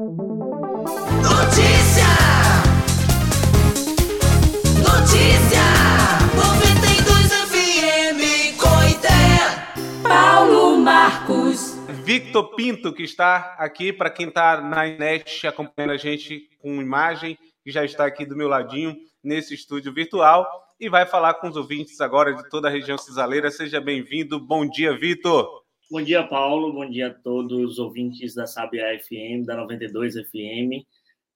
Notícia! Notícia! 92 FM Coité. Paulo Marcos. Victor Pinto, que está aqui, para quem está na net acompanhando a gente com imagem, que já está aqui do meu ladinho nesse estúdio virtual e vai falar com os ouvintes agora de toda a região cisaleira. Seja bem-vindo. Bom dia, Vitor. Bom dia, Paulo. Bom dia a todos os ouvintes da Sabia FM, da 92 FM.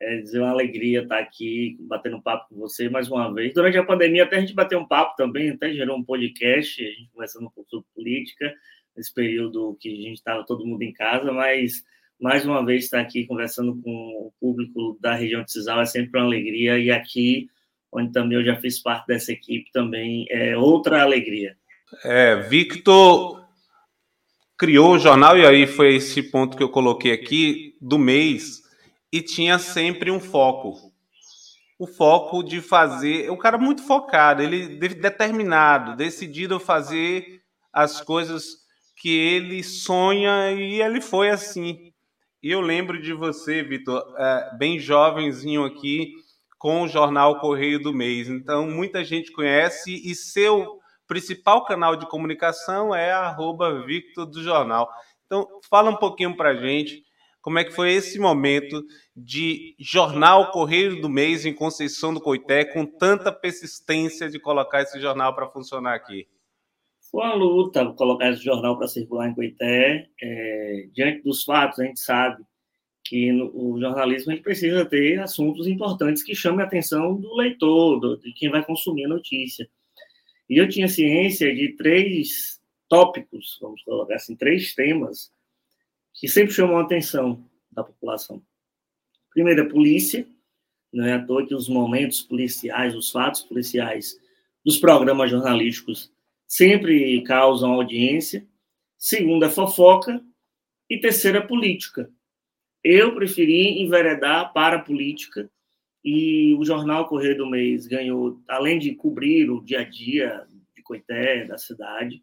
É dizer uma alegria estar aqui batendo papo com você mais uma vez. Durante a pandemia, até a gente bateu um papo também, até gerou um podcast, a gente conversando um pouco sobre política, nesse período que a gente estava todo mundo em casa, mas mais uma vez estar aqui conversando com o público da região de Cisal é sempre uma alegria, e aqui onde também eu já fiz parte dessa equipe também, é outra alegria. É, Victor criou o jornal, e aí foi esse ponto que eu coloquei aqui, do mês, e tinha sempre um foco. O foco de fazer. O cara muito focado, ele determinado, decidido a fazer as coisas que ele sonha, e ele foi assim. E eu lembro de você, Vitor, é, bem jovenzinho aqui, com o jornal Correio do Mês. Então, muita gente conhece e seu principal canal de comunicação é arroba Victor do Jornal. Então, fala um pouquinho para gente como é que foi esse momento de jornal Correio do Mês em Conceição do Coité, com tanta persistência de colocar esse jornal para funcionar aqui. Foi uma luta colocar esse jornal para circular em Coité. É, diante dos fatos, a gente sabe que no, o jornalismo ele precisa ter assuntos importantes que chamem a atenção do leitor, do, de quem vai consumir a notícia. E eu tinha ciência de três tópicos, vamos colocar assim, três temas que sempre chamam a atenção da população. Primeiro, a polícia, não é à toa que os momentos policiais, os fatos policiais dos programas jornalísticos sempre causam audiência. Segundo, a fofoca. E terceira, a política. Eu preferi enveredar para a política e o jornal Correio do Mês ganhou, além de cobrir o dia a dia de Coité, da cidade,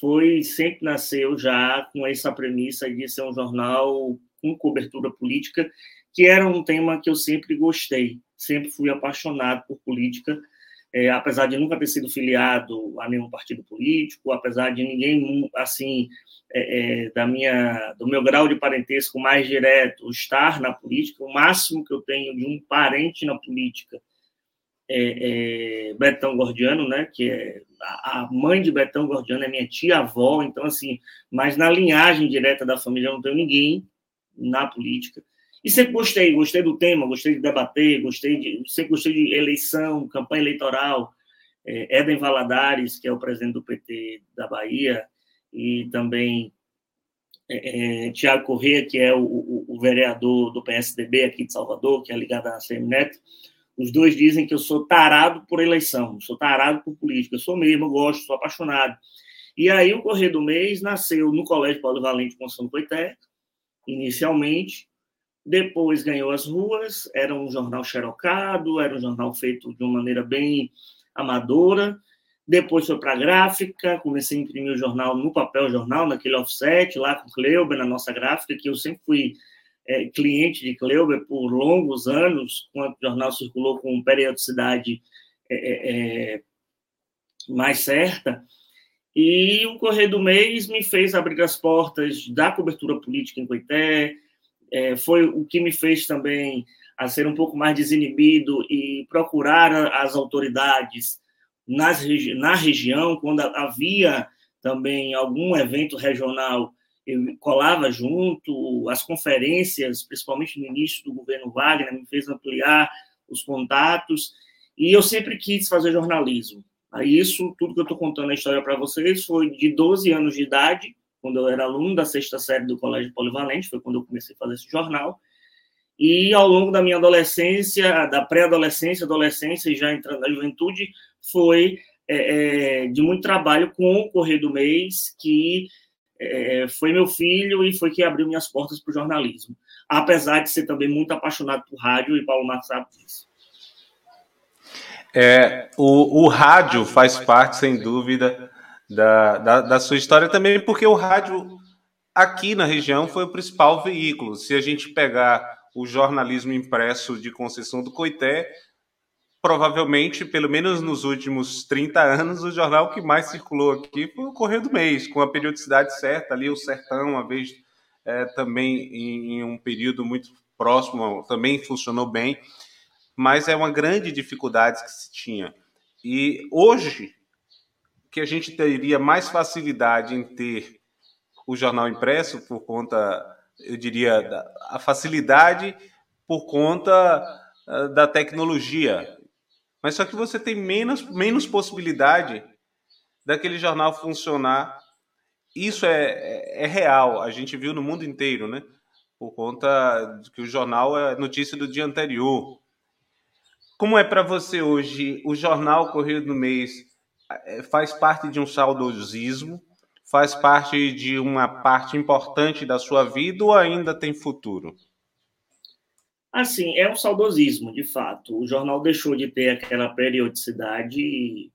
foi sempre nasceu já com essa premissa de ser um jornal com cobertura política, que era um tema que eu sempre gostei, sempre fui apaixonado por política, é, apesar de nunca ter sido filiado a nenhum partido político, apesar de ninguém assim é, é, da minha, do meu grau de parentesco mais direto estar na política, o máximo que eu tenho de um parente na política é, é Betão Gordiano, né, que é a mãe de Betão Gordiano é minha tia-avó, então assim, mas na linhagem direta da família eu não tenho ninguém na política. E sempre gostei, gostei do tema, gostei de debater, gostei de, sempre gostei de eleição, campanha eleitoral. É, Eden Valadares, que é o presidente do PT da Bahia, e também é, é, Tiago Corrêa, que é o, o, o, vereador do PSDB aqui de Salvador, que é ligado à Semineto, os dois dizem que eu sou tarado por eleição, sou tarado por política, eu sou mesmo, eu gosto, sou apaixonado. E aí o Correio do Mês nasceu no Colégio Paulo Valente com São Coité, inicialmente, depois ganhou as ruas, era um jornal xerocado, era um jornal feito de uma maneira bem amadora, depois foi para a gráfica, comecei a imprimir o jornal no papel jornal, naquele offset, lá com Cleuber, na nossa gráfica, que eu sempre fui é, cliente de Cleuber por longos anos, quando o jornal circulou com periodicidade é, é, é, mais certa. E o Correio do Mês me fez abrir as portas da cobertura política em Coité, é, foi o que me fez também a ser um pouco mais desinibido e procurar as autoridades nas, na região, quando havia também algum evento regional, eu colava junto, as conferências, principalmente no início do governo Wagner, me fez ampliar os contatos, e eu sempre quis fazer jornalismo. Aí isso, tudo que eu estou contando a história para vocês, foi de 12 anos de idade, quando eu era aluno da sexta série do Colégio Polivalente, foi quando eu comecei a fazer esse jornal, e ao longo da minha adolescência, da pré-adolescência, adolescência e já entrando na juventude, foi é, é, de muito trabalho com o Correio do Mês, que é, foi meu filho e foi que abriu minhas portas para o jornalismo. Apesar de ser também muito apaixonado por rádio, e Paulo Marcos sabe disso. É, o, o rádio faz parte, sem dúvida, da, da, da sua história também, porque o rádio aqui na região foi o principal veículo. Se a gente pegar o jornalismo impresso de Conceição do Coité, provavelmente, pelo menos nos últimos 30 anos, o jornal que mais circulou aqui foi o Correio do Mês, com a periodicidade certa, ali o Sertão, uma vez é, também em, em um período muito próximo, também funcionou bem, mas é uma grande dificuldade que se tinha. E hoje, que a gente teria mais facilidade em ter o jornal impresso por conta, eu diria, da a facilidade por conta uh, da tecnologia. Mas só que você tem menos, menos possibilidade daquele jornal funcionar. Isso é, é, é real, a gente viu no mundo inteiro, né? Por conta que o jornal é notícia do dia anterior. Como é para você hoje o jornal Correio do Mês faz parte de um saudosismo? faz parte de uma parte importante da sua vida ou ainda tem futuro? Assim, é um saudosismo, de fato. O jornal deixou de ter aquela periodicidade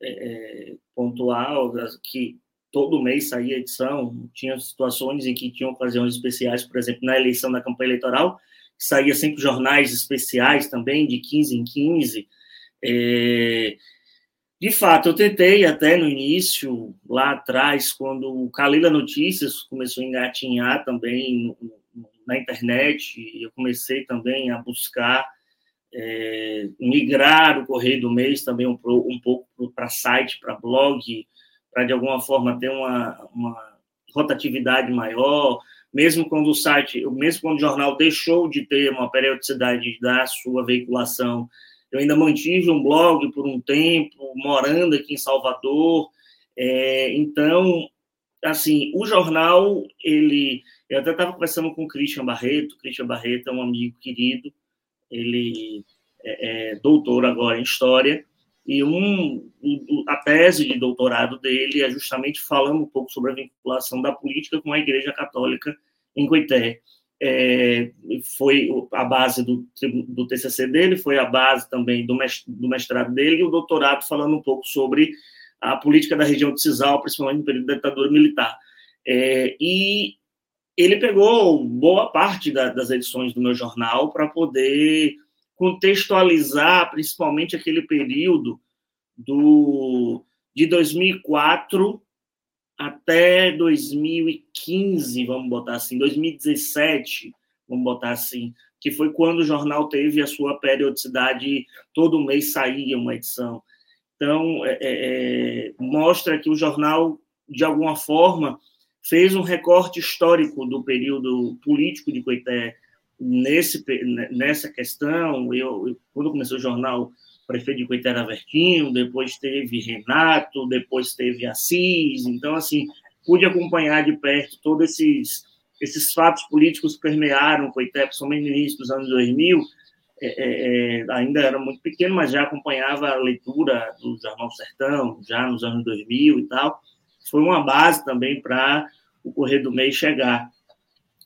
é, é pontual, que todo mês saía edição. Tinha situações em que tinham ocasiões especiais, por exemplo, na eleição da campanha eleitoral, saía sempre jornais especiais também, de 15 em 15. É, de fato, eu tentei até no início, lá atrás, quando o Calila Notícias começou a engatinhar também na internet, eu comecei também a buscar é, migrar o Correio do Mês também um, um pouco para site, para blog, para de alguma forma ter uma, uma rotatividade maior, mesmo quando o site, mesmo quando o jornal deixou de ter uma periodicidade da sua veiculação, eu ainda mantive um blog por um tempo, morando aqui em Salvador. É, então, assim, o jornal, ele. Eu até estava conversando com o Christian Barreto. O Christian Barreto é um amigo querido. Ele é, é doutor agora em História. E um, a tese de doutorado dele é justamente falando um pouco sobre a vinculação da política com a Igreja Católica em Coité é, foi a base do, do TCC dele, foi a base também do mestrado dele, e o doutorado falando um pouco sobre a política da região de Cisal, principalmente no período da ditadura militar. É, e ele pegou boa parte da, das edições do meu jornal para poder contextualizar, principalmente aquele período do, de 2004 até 2015, vamos botar assim, 2017, vamos botar assim, que foi quando o jornal teve a sua periodicidade, todo mês saía uma edição. Então, é, é, é, mostra que o jornal, de alguma forma, fez um recorte histórico do período político de Coité nesse, nessa questão. Eu, quando comecei o jornal, prefeito de Coité era Vertinho, depois teve Renato, depois teve Assis. Então, assim, pude acompanhar de perto todos esses, esses fatos políticos que permearam Coité, principalmente no início dos anos 2000. É, é, é, ainda era muito pequeno, mas já acompanhava a leitura do Jornal Sertão, já nos anos 2000 e tal. Foi uma base também para o Correio do Mês chegar.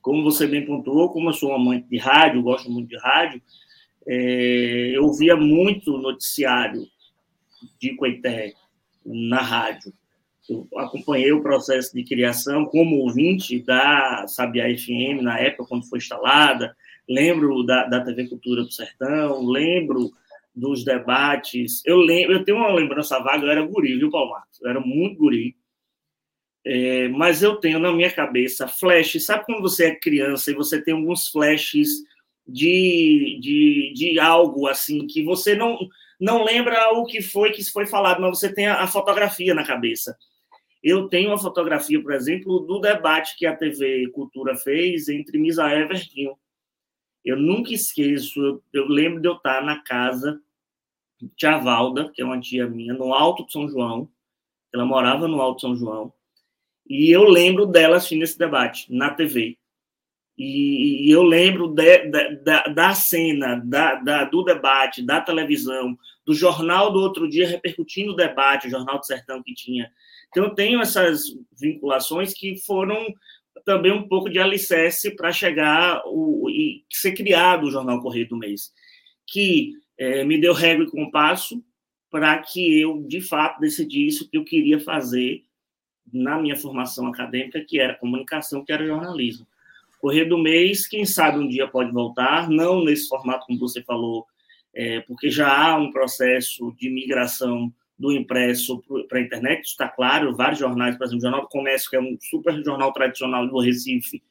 Como você bem pontuou, como eu sou um amante de rádio, gosto muito de rádio, é, eu via muito noticiário de Coité na rádio. Eu acompanhei o processo de criação como ouvinte da Sabiá FM na época quando foi instalada. Lembro da, da TV Cultura do Sertão, lembro dos debates. Eu lembro, eu tenho uma lembrança vaga, eu era guri, viu, Paulo Marcos? Eu era muito guri. É, mas eu tenho na minha cabeça flashes. Sabe quando você é criança e você tem alguns flashes de, de, de algo assim que você não não lembra o que foi que foi falado, mas você tem a, a fotografia na cabeça. Eu tenho a fotografia, por exemplo, do debate que a TV Cultura fez entre Misael e Vertinho. Eu nunca esqueço, eu, eu, lembro de eu estar na casa de Tia Valda, que é uma tia minha, no Alto de São João. Ela morava no Alto de São João. E eu lembro dela assistindo esse debate na TV. E, eu lembro de, de, da, da cena, da, da, do debate, da televisão, do jornal do outro dia repercutindo o debate, o Jornal do Sertão que tinha. Então, eu tenho essas vinculações que foram também um pouco de alicerce para chegar o, e ser criado o Jornal Correio do Mês, que é, me deu régua e compasso para que eu, de fato, decidisse o que eu queria fazer na minha formação acadêmica, que era comunicação, que era jornalismo. Correr do mês, quem sabe um dia pode voltar, não nesse formato como você falou, é, porque já há um processo de migração do impresso para a internet, está claro, vários jornais, por exemplo, o Jornal do Comércio, que é um super jornal tradicional do Recife,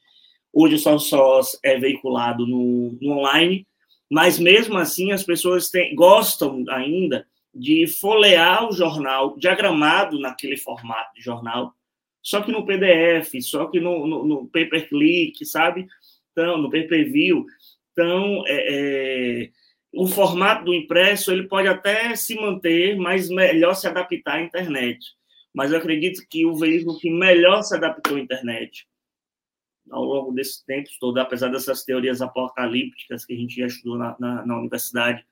hoje só, só é veiculado no, no online, mas mesmo assim as pessoas têm, gostam ainda de folhear o jornal diagramado naquele formato de jornal, só que no PDF, só que no, no, no pay-per-click, sabe? Então, no pay-per-view. Então, é, é, o formato do impresso ele pode até se manter, mas melhor se adaptar à internet. Mas eu acredito que o veículo que melhor se adaptou à internet ao longo desses tempos todo, apesar dessas teorias apocalípticas que a gente já estudou na, na, na universidade,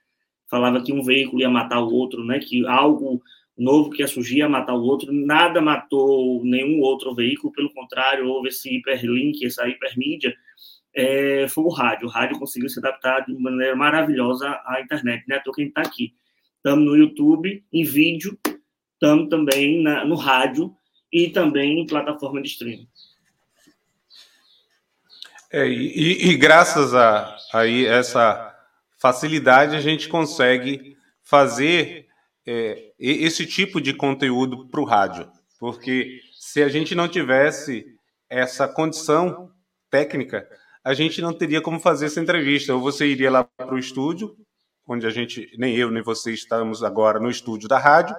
falava que um veículo ia matar o outro, né? Que algo novo que ia surgir ia matar o outro. Nada matou nenhum outro veículo, pelo contrário, houve esse hiperlink, essa hipermídia. É, foi o rádio. O rádio conseguiu se adaptar de maneira maravilhosa à internet, né? Tô quem está aqui. Estamos no YouTube, em vídeo, estamos também na, no rádio e também em plataforma de streaming. É, e, e, graças a, a essa facilidade a gente consegue fazer é, esse tipo de conteúdo para o rádio, porque se a gente não tivesse essa condição técnica, a gente não teria como fazer essa entrevista. Ou você iria lá para o estúdio, onde a gente, nem eu nem você estamos agora no estúdio da rádio,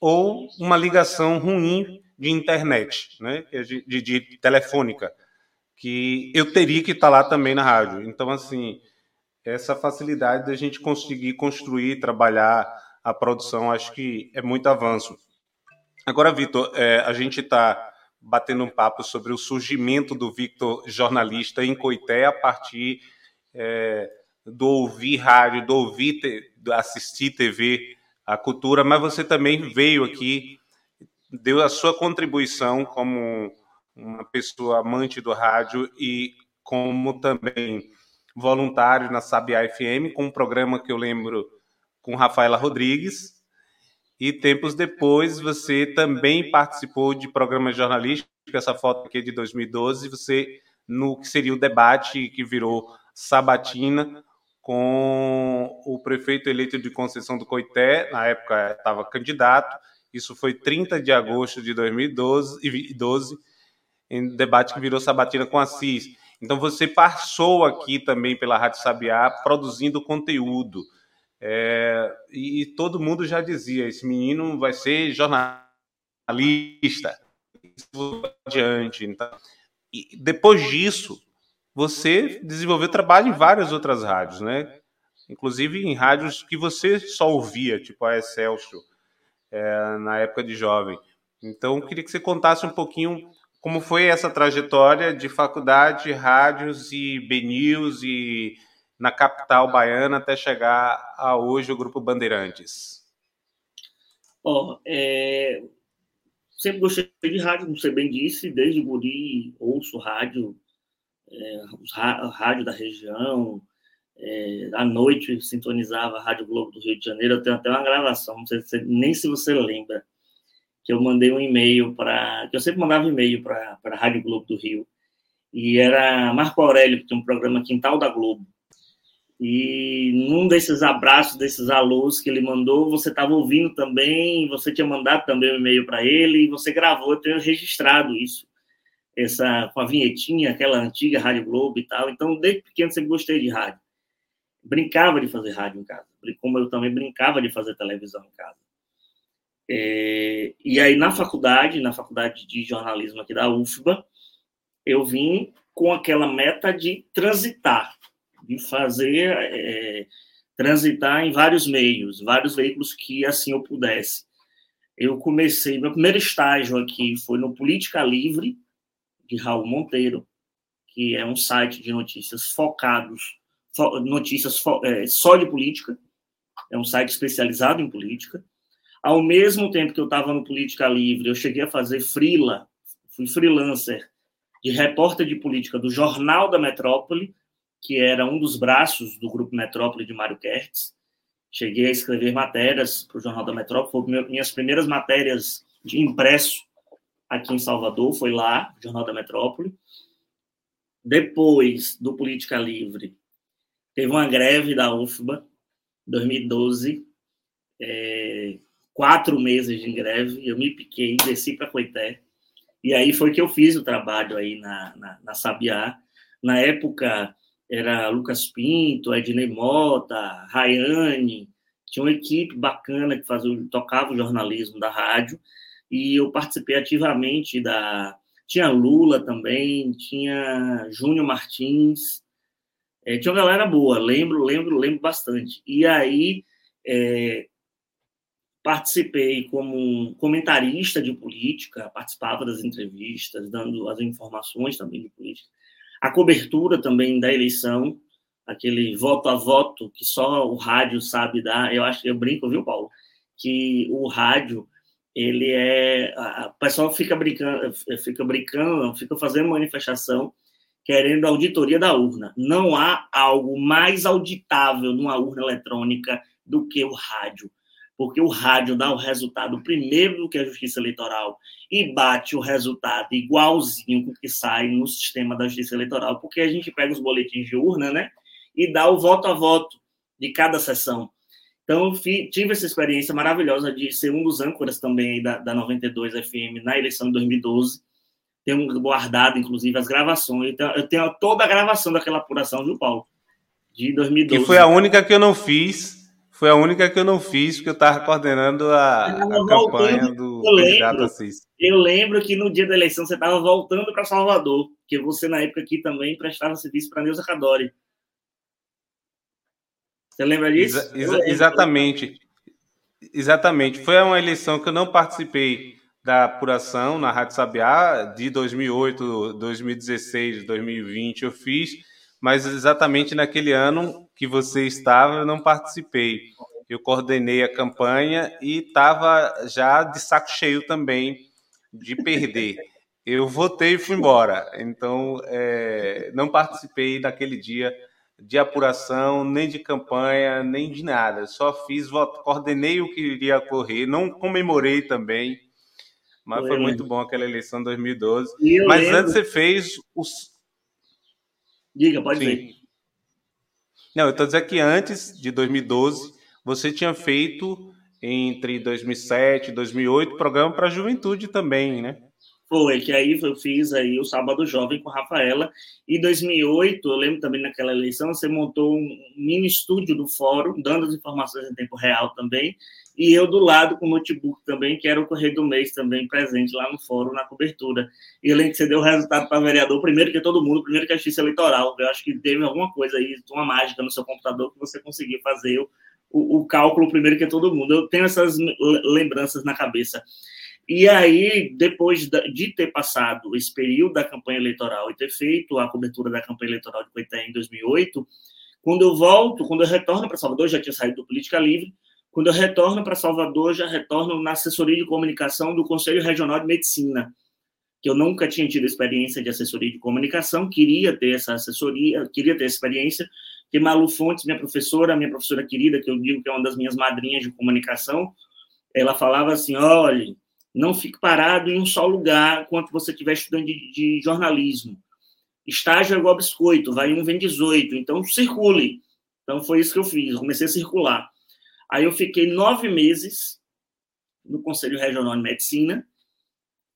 ou uma ligação ruim de internet, né, de, de, telefônica, que eu teria que estar lá também na rádio. Então, assim, essa facilidade da gente conseguir construir, trabalhar a produção, acho que é muito avanço. Agora, Vitor, é, a gente está batendo um papo sobre o surgimento do Victor jornalista em Coité a partir é, do ouvir rádio, do ouvir, te, do assistir TV, a cultura, mas você também veio aqui, deu a sua contribuição como uma pessoa amante do rádio e como também voluntário na Sabia FM, com um programa que eu lembro com Rafaela Rodrigues. E tempos depois você também participou de programas jornalísticos, essa foto aqui é de 2012, você no que seria o debate que virou Sabatina com o prefeito eleito de Conceição do Coité, na época estava candidato, isso foi 30 de agosto de 2012, 12, em debate que virou Sabatina com Assis. Então você passou aqui também pela Rádio Sabiá produzindo conteúdo. É, e todo mundo já dizia: esse menino vai ser jornalista. Adiante. Então, e depois disso, você desenvolveu trabalho em várias outras rádios, né? Inclusive em rádios que você só ouvia, tipo a Excelsior, é, na época de jovem. Então, queria que você contasse um pouquinho como foi essa trajetória de faculdade, rádios e BNews e na capital baiana até chegar a hoje o Grupo Bandeirantes? Oh, é... Sempre gostei de rádio, como você bem disse, desde guri ouço rádio, é, rádio da região, é, à noite sintonizava a Rádio Globo do Rio de Janeiro, eu tenho até uma gravação, não sei se, nem se você lembra, que eu mandei um e-mail para. que eu sempre mandava e-mail para a Rádio Globo do Rio. E era Marco Aurélio, que tem um programa Quintal da Globo. E num desses abraços, desses alôs que ele mandou, você estava ouvindo também, você tinha mandado também um e-mail para ele, e você gravou, eu tenho registrado isso, essa, com a vinhetinha, aquela antiga Rádio Globo e tal. Então, desde pequeno, sempre gostei de rádio. Brincava de fazer rádio em casa, como eu também brincava de fazer televisão em casa. É, e aí, na faculdade, na faculdade de jornalismo aqui da UFBA, eu vim com aquela meta de transitar, de fazer, é, transitar em vários meios, vários veículos que assim eu pudesse. Eu comecei, meu primeiro estágio aqui foi no Política Livre, de Raul Monteiro, que é um site de notícias focados, notícias é, só de política, é um site especializado em política. Ao mesmo tempo que eu estava no Política Livre, eu cheguei a fazer freela, fui freelancer de repórter de política do Jornal da Metrópole, que era um dos braços do Grupo Metrópole de Mário Kertz. Cheguei a escrever matérias para o Jornal da Metrópole, foram minhas primeiras matérias de impresso aqui em Salvador, foi lá, Jornal da Metrópole. Depois do Política Livre, teve uma greve da UFBA, 2012, é, quatro meses de greve, eu me piquei, desci para Coité, e aí foi que eu fiz o trabalho aí na, na, na Sabiá. Na época era Lucas Pinto, Ednei Mota, Rayane, tinha uma equipe bacana que fazia, tocava o jornalismo da rádio, e eu participei ativamente da. Tinha Lula também, tinha Júnior Martins, é, tinha uma galera boa, lembro, lembro, lembro bastante. E aí é, participei como comentarista de política, participava das entrevistas, dando as informações também de política. A cobertura também da eleição, aquele voto a voto que só o rádio sabe dar. Eu acho que eu brinco, viu, Paulo? Que o rádio ele é o pessoal fica brincando, fica brincando, fica fazendo manifestação querendo a auditoria da urna. Não há algo mais auditável numa urna eletrônica do que o rádio porque o rádio dá o resultado primeiro do que a Justiça Eleitoral e bate o resultado igualzinho com o que sai no sistema da Justiça Eleitoral, porque a gente pega os boletins de urna, né, e dá o voto a voto de cada sessão. Então, tive essa experiência maravilhosa de ser um dos âncoras também da, da 92 FM na eleição de 2012. Tenho guardado, inclusive, as gravações. Então, eu tenho toda a gravação daquela apuração, viu, Paulo? De 2012. Que foi a única que eu não fiz foi a única que eu não fiz, porque eu estava coordenando a, a campanha do candidato Assis. Eu lembro que no dia da eleição você estava voltando para Salvador, que você, na época aqui, também prestava serviço para Neuza Cadori. Você lembra disso? Exa exa exatamente. Exatamente. Foi uma eleição que eu não participei da apuração na Rádio Sabiá de 2008, 2016, 2020 eu fiz, mas exatamente naquele ano que você estava, eu não participei. Eu coordenei a campanha e estava já de saco cheio também de perder. Eu votei e fui embora. Então, é, não participei daquele dia de apuração, nem de campanha, nem de nada. Só fiz voto, coordenei o que iria ocorrer, não comemorei também. Mas foi muito bom aquela eleição de 2012. Mas lembro... antes você fez os, Diga, pode Sim. Não, eu estou dizendo que antes de 2012, você tinha feito entre 2007 e 2008 programa para a juventude também, né? Foi, que aí eu fiz aí o Sábado Jovem com a Rafaela. E 2008, eu lembro também naquela eleição, você montou um mini estúdio do fórum, dando as informações em tempo real também. E eu do lado com o notebook também, que era o Correio do Mês também presente lá no fórum, na cobertura. E lembro que você deu o resultado para vereador, primeiro que todo mundo, primeiro que a justiça eleitoral. Eu acho que teve alguma coisa aí, uma mágica no seu computador que você conseguiu fazer o, o, o cálculo primeiro que todo mundo. Eu tenho essas lembranças na cabeça. E aí, depois de ter passado esse período da campanha eleitoral e ter feito a cobertura da campanha eleitoral de Coité em 2008, quando eu volto, quando eu retorno para Salvador, já tinha saído do Política Livre, quando eu retorno para Salvador, já retorno na assessoria de comunicação do Conselho Regional de Medicina, que eu nunca tinha tido experiência de assessoria de comunicação, queria ter essa assessoria, queria ter experiência, que Malu Fontes, minha professora, minha professora querida, que eu digo que é uma das minhas madrinhas de comunicação, ela falava assim, olha, não fique parado em um só lugar enquanto você estiver estudando de, de, jornalismo. Estágio é igual biscoito, vai um, vem 18. Então, circule. Então, foi isso que eu fiz. Comecei a circular. Aí, eu fiquei nove meses no Conselho Regional de Medicina.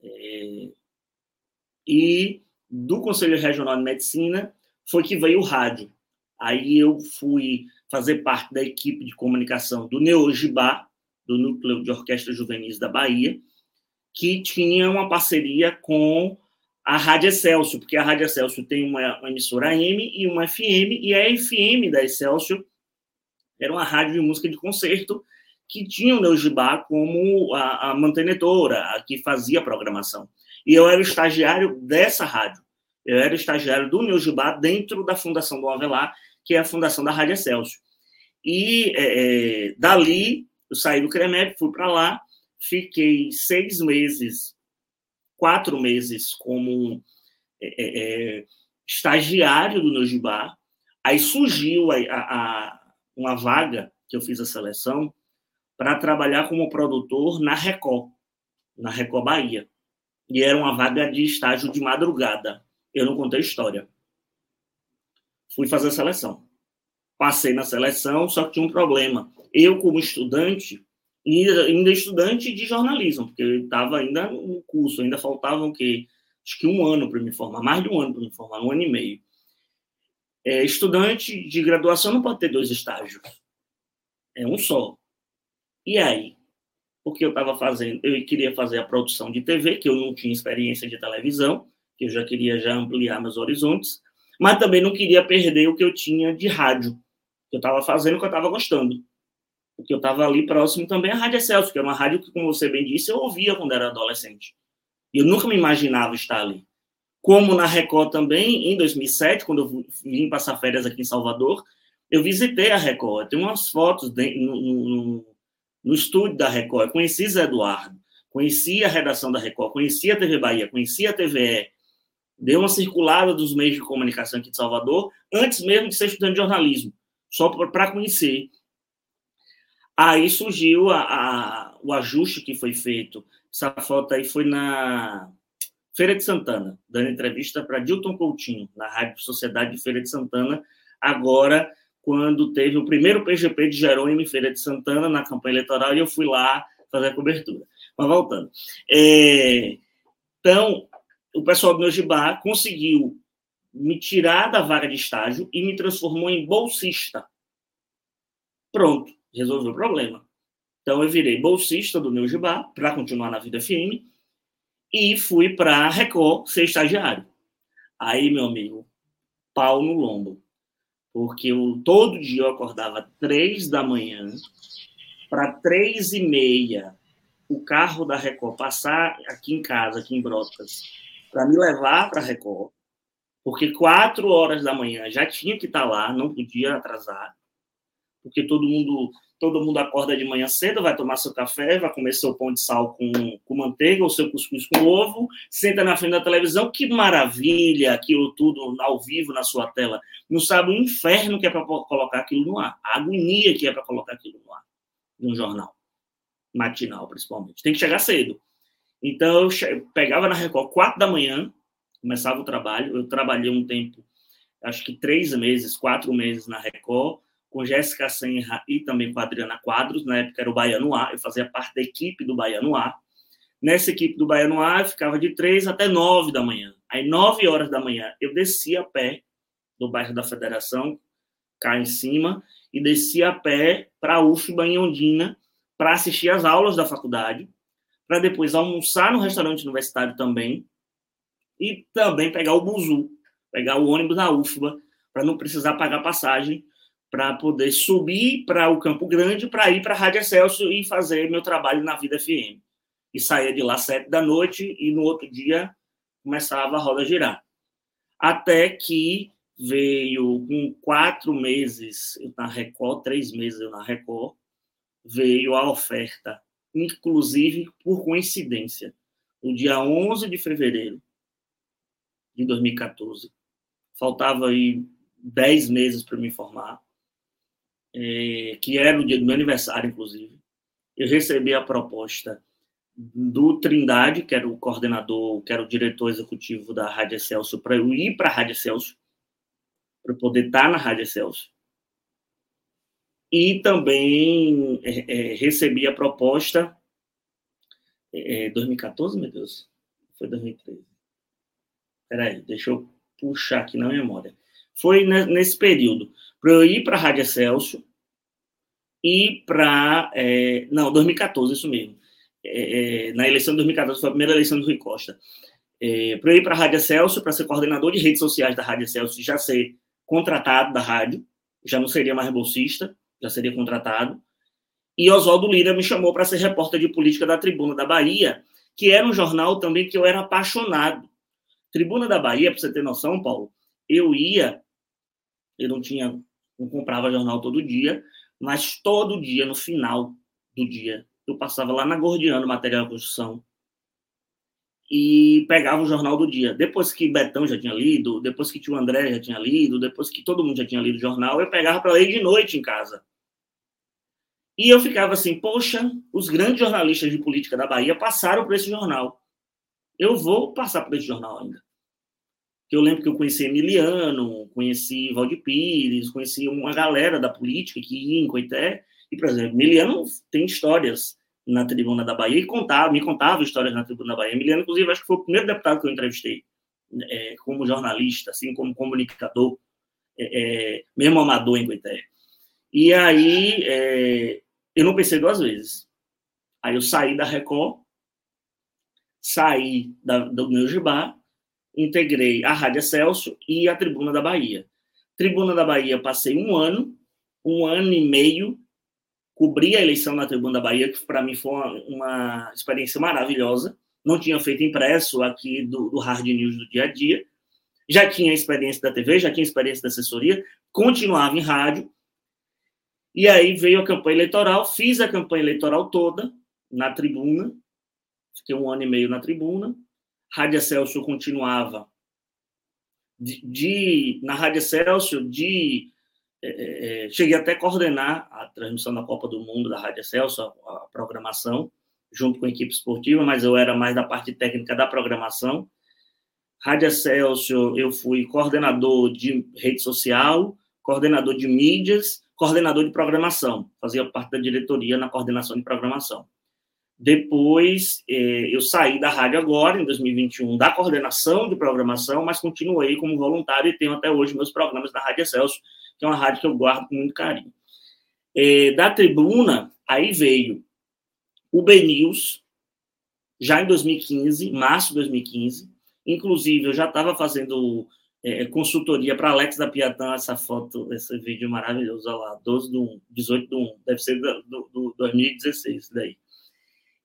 É, e do Conselho Regional de Medicina foi que veio o rádio. Aí, eu fui fazer parte da equipe de comunicação do Neogibá, do Núcleo de Orquestra Juvenis da Bahia, que tinha uma parceria com a Rádio Excelsior, porque a Rádio Excelsior tem uma, uma emissora AM e uma FM, e a FM da Excelsior era uma rádio de música de concerto que tinha o Neugibá como a, a mantenedora, a que fazia a programação. E eu era estagiário dessa rádio. Eu era estagiário do Neugibá dentro da Fundação do Avelar, que é a fundação da Rádio Excelsior. E é, é dali, eu saí do CREMEP, fui para lá, fiquei seis meses, quatro meses como é, é, é estagiário do Nojibá. Aí surgiu a, a, uma vaga que eu fiz a seleção para trabalhar como produtor na Record, na Record Bahia. E era uma vaga de estágio de madrugada. Eu não contei história. Fui fazer a seleção. Passei na seleção, só que tinha um problema. Eu, como estudante, ainda, estudante de jornalismo, porque eu estava ainda no curso, ainda faltava o quê? Acho que um ano para me formar, mais de um ano para me formar, um ano e meio. É, estudante de graduação não pode ter dois estágios. É um só. E aí? Porque eu estava fazendo, eu queria fazer a produção de TV, que eu não tinha experiência de televisão, que eu já queria já ampliar meus horizontes, mas também não queria perder o que eu tinha de rádio, que eu estava fazendo, que eu estava gostando. Porque eu estava ali próximo também à Rádio Celso, que é uma rádio que, como você bem disse, eu ouvia quando era adolescente. E eu nunca me imaginava estar ali. Como na Record também, em 2007, quando eu vim passar férias aqui em Salvador, eu visitei a Record. Tem umas fotos no, no, no estúdio da Record. Eu conheci Zé Eduardo, conheci a redação da Record, conheci a TV Bahia, conheci a TVE. Dei uma circulada dos meios de comunicação aqui de Salvador, antes mesmo de ser estudante de jornalismo, só para conhecer. Aí surgiu a, a, o ajuste que foi feito. Essa foto aí foi na Feira de Santana, dando entrevista para Dilton Coutinho, na Rádio Sociedade de Feira de Santana, agora quando teve o primeiro PGP de Jerônimo em Feira de Santana, na campanha eleitoral, e eu fui lá fazer a cobertura. Mas voltando. É, então, o pessoal do meu Gibá conseguiu me tirar da vaga de estágio e me transformou em bolsista. Pronto, resolveu o problema. Então, eu virei bolsista do meu Gibá para continuar na Vida FM e fui para a Record ser estagiário. Aí, meu amigo, pau no lombo porque eu, todo dia eu acordava três da manhã para três e meia o carro da Record passar aqui em casa, aqui em Brotas, para me levar para a Record, porque quatro horas da manhã já tinha que estar tá lá, não podia atrasar, porque todo mundo todo mundo acorda de manhã cedo, vai tomar seu café, vai comer seu pão de sal com, com manteiga ou seu cuscuz com ovo, senta na frente da televisão, que maravilha, aquilo tudo ao vivo na sua tela. Não sabe o inferno que é para colocar aquilo no ar, a agonia que é para colocar aquilo no ar, num jornal, matinal principalmente. Tem que chegar cedo. Então, eu pegava na Record quatro da manhã, começava o trabalho, eu trabalhei um tempo, acho que três meses, quatro meses na Record, com Jéssica Senra e também com a Adriana Quadros, na época era o Baiano A, eu fazia parte da equipe do Baiano A. Nessa equipe do Baiano A, eu ficava de três até nove da manhã. Aí, nove horas da manhã, eu descia a pé do bairro da Federação, cá em cima, e descia a pé para a UFBA em Ondina, para assistir às aulas da faculdade, para depois almoçar no restaurante universitário também, e também pegar o buzu, pegar o ônibus da UFBA, para não precisar pagar passagem para poder subir para o Campo Grande para ir para a Rádio Celso e fazer meu trabalho na Vida FM. E saía de lá sete da noite e no outro dia começava a roda girar. Até que veio com quatro meses na Record, três meses na Record, veio a oferta, inclusive por coincidência, no dia 11 de fevereiro de 2014. Faltava aí dez meses para me formar é, que era o dia do meu aniversário, inclusive, eu recebi a proposta do Trindade, que era o coordenador, que era o diretor executivo da Rádio Celso, para eu ir para a Rádio Celso, para poder estar na Rádio Celso. E também é, é, recebi a proposta. É, 2014, meu Deus? Foi 2013. Peraí, deixa eu puxar aqui na memória. Foi nesse período para eu ir para a Rádio Celso e para. É, não, 2014, isso mesmo. É, é, na eleição de 2014, foi a primeira eleição do Rui Costa. É, para eu ir para a Rádio Celso, para ser coordenador de redes sociais da Rádio Celso, já ser contratado da rádio, já não seria mais bolsista, já seria contratado. E Oswaldo Lira me chamou para ser repórter de política da Tribuna da Bahia, que era um jornal também que eu era apaixonado. Tribuna da Bahia, para você ter noção, Paulo, eu ia, eu não tinha não comprava jornal todo dia, mas todo dia, no final do dia, eu passava lá na Gordiano, material de construção, e pegava o jornal do dia. Depois que Betão já tinha lido, depois que tio André já tinha lido, depois que todo mundo já tinha lido o jornal, eu pegava para ler de noite em casa. E eu ficava assim, poxa, os grandes jornalistas de política da Bahia passaram por esse jornal. eu vou passar por esse jornal ainda. Eu lembro que eu conheci Emiliano, conheci Valdir Pires, conheci uma galera da política que ia em Coité. E, por exemplo, Emiliano tem histórias na Tribuna da Bahia e contava, me contava histórias na Tribuna da Bahia. Emiliano, inclusive, acho que foi o primeiro deputado que eu entrevistei é, como jornalista, assim, como comunicador, é, é, mesmo amador em Coité. E aí, é, eu não pensei duas vezes. Aí eu saí da Record, saí da, do meu Gibá, integrei a Rádio Celso e a Tribuna da Bahia. Tribuna da Bahia, passei um ano, um ano e meio, cobri a eleição na Tribuna da Bahia, que para mim foi uma, uma, experiência maravilhosa. Não tinha feito impresso aqui do, do Hard News do dia a dia. Já tinha experiência da TV, já tinha experiência da assessoria, continuava em rádio. E aí veio a campanha eleitoral, fiz a campanha eleitoral toda na tribuna, fiquei um ano e meio na tribuna, Rádio Celso continuava de, de, na Rádio Celso de é, é, é, cheguei até a coordenar a transmissão da Copa do Mundo da Rádio Celso, a, a, programação, junto com a equipe esportiva, mas eu era mais da parte técnica da programação. Rádio Celso, eu fui coordenador de rede social, coordenador de mídias, coordenador de programação, fazia parte da diretoria na coordenação de programação. Depois, eh, eu saí da rádio agora, em 2021, da coordenação de programação, mas continuei como voluntário e tenho até hoje meus programas na Rádio Celso, que é uma rádio que eu guardo com muito carinho. Eh, da tribuna, aí veio o BNews, já em 2015, março de 2015. Inclusive, eu já estava fazendo é, consultoria para Alex da Piatã, essa foto, esse vídeo maravilhoso, olha lá, 12 do 1, 18 do 1, deve ser do, do, do 2016, daí.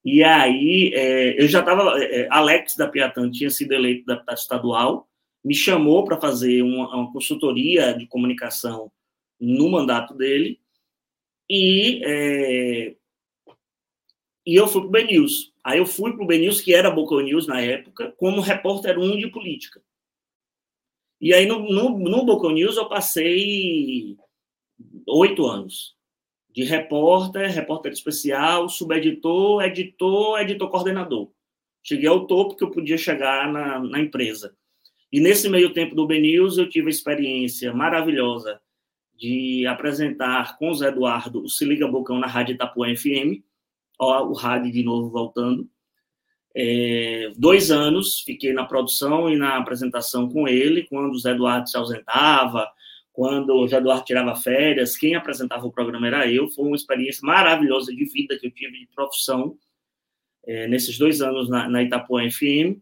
E aí, é, eu já estava. É, é, Alex da Piatã tinha sido eleito deputado estadual, me chamou para fazer uma, uma, consultoria de comunicação no mandato dele, e, é, e eu fui para o BNews. Aí eu fui para o BNews, que era Boca News na época, como repórter 1 de política. E aí no, no, no Boca News eu passei oito anos de repórter, repórter especial, subeditor, editor, editor coordenador. Cheguei ao topo que eu podia chegar na, na empresa. E nesse meio tempo do BNews, eu tive a experiência maravilhosa de apresentar com o Zé Eduardo o Se Liga Bocão na Rádio Itapuã FM, ó, o rádio de novo voltando. É, dois anos fiquei na produção e na apresentação com ele, quando o Zé Eduardo se ausentava, quando o Eduardo tirava férias, quem apresentava o programa era eu. Foi uma experiência maravilhosa de vida que eu tive de profissão é, nesses dois anos na, na Itapuã FM.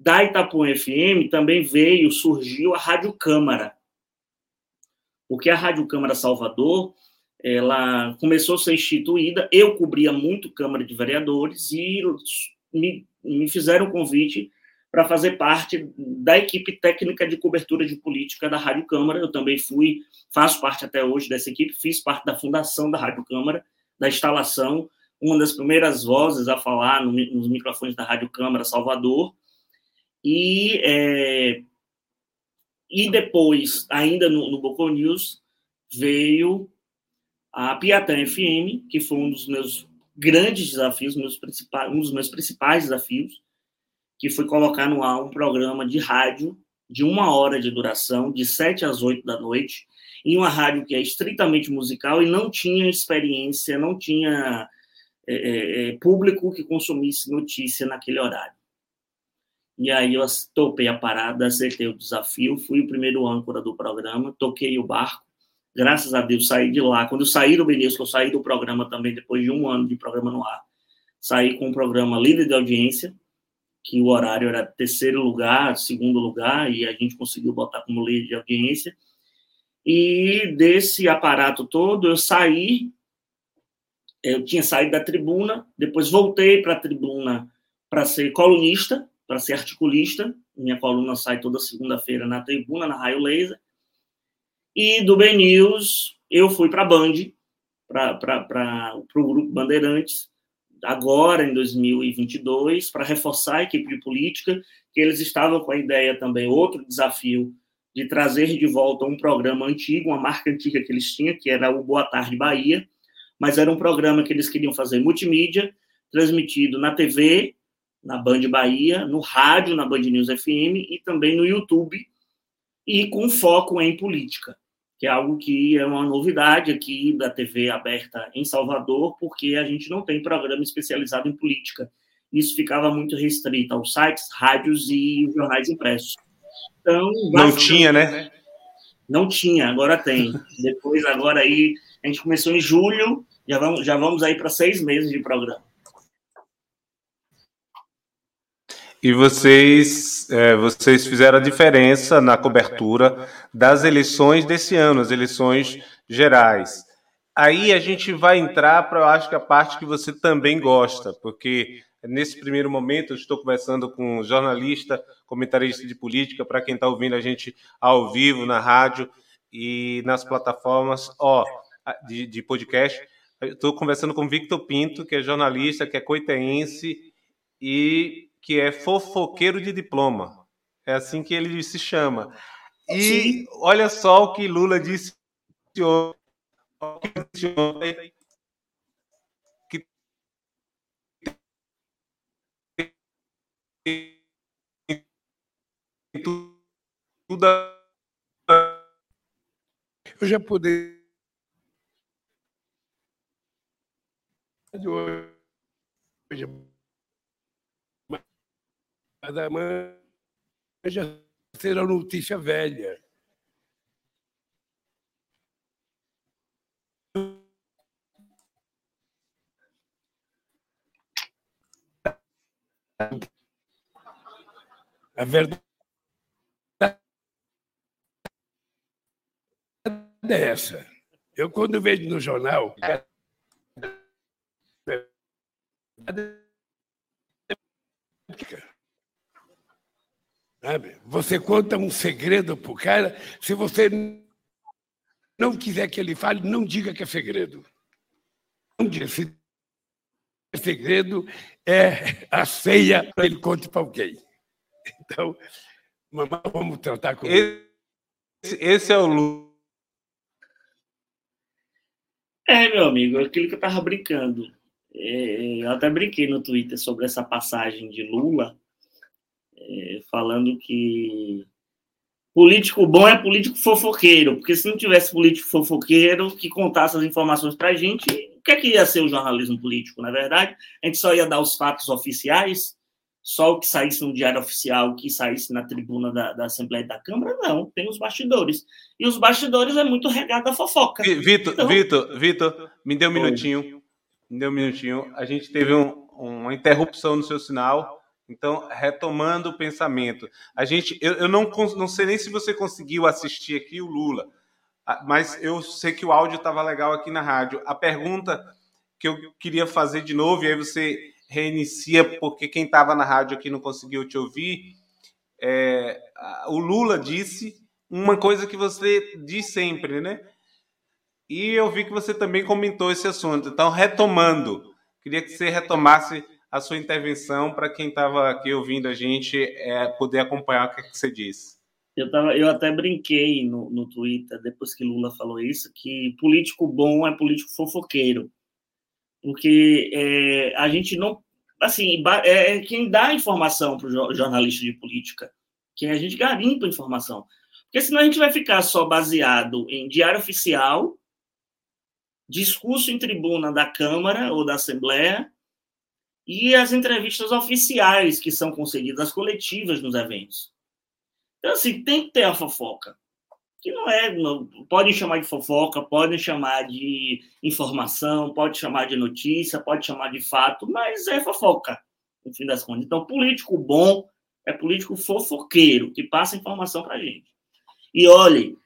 Da Itapuã FM também veio, surgiu a Rádio Câmara, porque a Rádio Câmara Salvador ela começou a ser instituída. Eu cobria muito Câmara de Vereadores e me, me fizeram o convite para fazer parte da equipe técnica de cobertura de política da Rádio Câmara. Eu também fui, faço parte até hoje dessa equipe, fiz parte da fundação da Rádio Câmara, da instalação, uma das primeiras vozes a falar no, nos microfones da Rádio Câmara Salvador. E, é, e depois, ainda no, no News, veio a Piatã FM, que foi um dos meus grandes desafios, meus um dos meus principais desafios, que foi colocar no ar um programa de rádio de uma hora de duração, de sete às oito da noite, em uma rádio que é estritamente musical e não tinha experiência, não tinha é, é, é público que consumisse notícia naquele horário. E aí eu topei a parada, aceitei o desafio, fui o primeiro âncora do programa, toquei o barco, graças a Deus saí de lá. Quando eu saí do Benício, eu saí do programa também, depois de um ano de programa no ar, saí com o programa líder de audiência, que o horário era terceiro lugar, segundo lugar, e a gente conseguiu botar como líder de audiência. E desse aparato todo, eu saí, eu tinha saído da tribuna, depois voltei para a tribuna para ser colunista, para ser articulista. Minha coluna sai toda segunda-feira na tribuna, na Raio Laser. E do Ben News, eu fui para a Band, para o Grupo Bandeirantes, agora, em 2022, para reforçar a equipe de política, que eles estavam com a ideia também, outro desafio, de trazer de volta um programa antigo, uma marca antiga que eles tinham, que era o Boa Tarde Bahia, mas era um programa que eles queriam fazer multimídia, transmitido na TV, na Band Bahia, no rádio, na Band News FM e também no YouTube, e com foco em política, que é algo que é uma novidade aqui da TV aberta em Salvador, porque a gente não tem programa especializado em política. Isso ficava muito restrito aos sites, rádios e jornais impressos. Então, Não tinha, né? Não tinha, agora tem. Depois, agora aí, a gente começou em julho, já vamos, já vamos aí para seis meses de programa. E vocês, é, vocês fizeram a diferença na cobertura das eleições desse ano, as eleições gerais. Aí a gente vai entrar para, eu acho que a parte que você também gosta, porque nesse primeiro momento eu estou conversando com um jornalista, comentarista de política, para quem está ouvindo a gente ao vivo na rádio e nas plataformas ó, de, de podcast. Estou conversando com Victor Pinto, que é jornalista, que é coitense e que é fofoqueiro de diploma. É assim que ele se chama. E Sim. olha só o que Lula disse ontem. Que tudo eu já poderia hoje, amanhã já será notícia velha. A verdade é essa. Eu, quando vejo no jornal. Sabe? Você conta um segredo para o cara, se você não quiser que ele fale, não diga que é segredo. Não diga. Se é segredo, é a ceia para ele conte para alguém. Então, mamãe, vamos tratar com esse, esse é o Lula. É, meu amigo, aquilo que eu estava brincando. É, eu até brinquei no Twitter sobre essa passagem de Lula, é, falando que político bom é político fofoqueiro, porque se não tivesse político fofoqueiro que contasse as informações para a gente, o que, é que ia ser o jornalismo político, na verdade? A gente só ia dar os fatos oficiais, só o que saísse no diário oficial, o que saísse na tribuna da, da Assembleia e da Câmara, não, tem os bastidores. E os bastidores é muito regado a fofoca. Vitor, Então- Vitor, Vitor, me dê um minutinho. Me dê um minutinho. A gente teve um- uma interrupção no seu sinal. Então, retomando o pensamento. A gente, eu, eu não, não sei nem se você conseguiu assistir aqui o Lula, mas eu sei que o áudio estava legal aqui na rádio. A pergunta que eu queria fazer de novo, e aí você reinicia, porque quem estava na rádio aqui não conseguiu te ouvir. É, o Lula disse uma coisa que você diz sempre, né? E eu vi que você também comentou esse assunto. Então, retomando, queria que você retomasse a sua intervenção para quem estava aqui ouvindo a gente é, poder acompanhar o que, é que você disse. Eu, tava, eu até brinquei no, no Twitter, depois que Lula falou isso, que político bom é político fofoqueiro. Porque é, a gente não. Assim, ba- é quem dá informação para o jornalista de política, quem a gente garimpa informação. Porque senão a gente vai ficar só baseado em diário oficial, discurso em tribuna da Câmara ou da Assembleia e as entrevistas oficiais que são concedidas, as coletivas nos eventos. Então, assim, tem que ter a fofoca. Que não é. Não, podem chamar de fofoca, podem chamar de informação, pode chamar de notícia, pode chamar de fato, mas é fofoca, no fim das contas. Então, político bom é político fofoqueiro, que passa informação para gente. E olhem,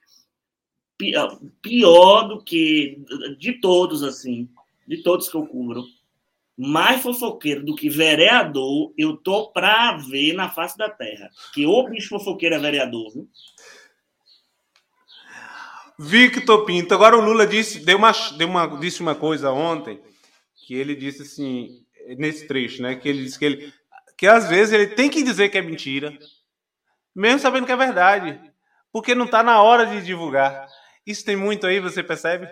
pior, pior do que. De todos, assim, de todos que eu cubro, mais fofoqueiro do que vereador, eu tô pra ver na face da terra. Que o bicho fofoqueiro é vereador, viu? Victor Pinto, agora o Lula disse, deu uma, deu uma, disse uma coisa ontem, que ele disse assim, nesse trecho, né? Que ele disse que ele. Que às vezes ele tem que dizer que é mentira, mesmo sabendo que é verdade, porque não está na hora de divulgar. Isso tem muito aí, você percebe?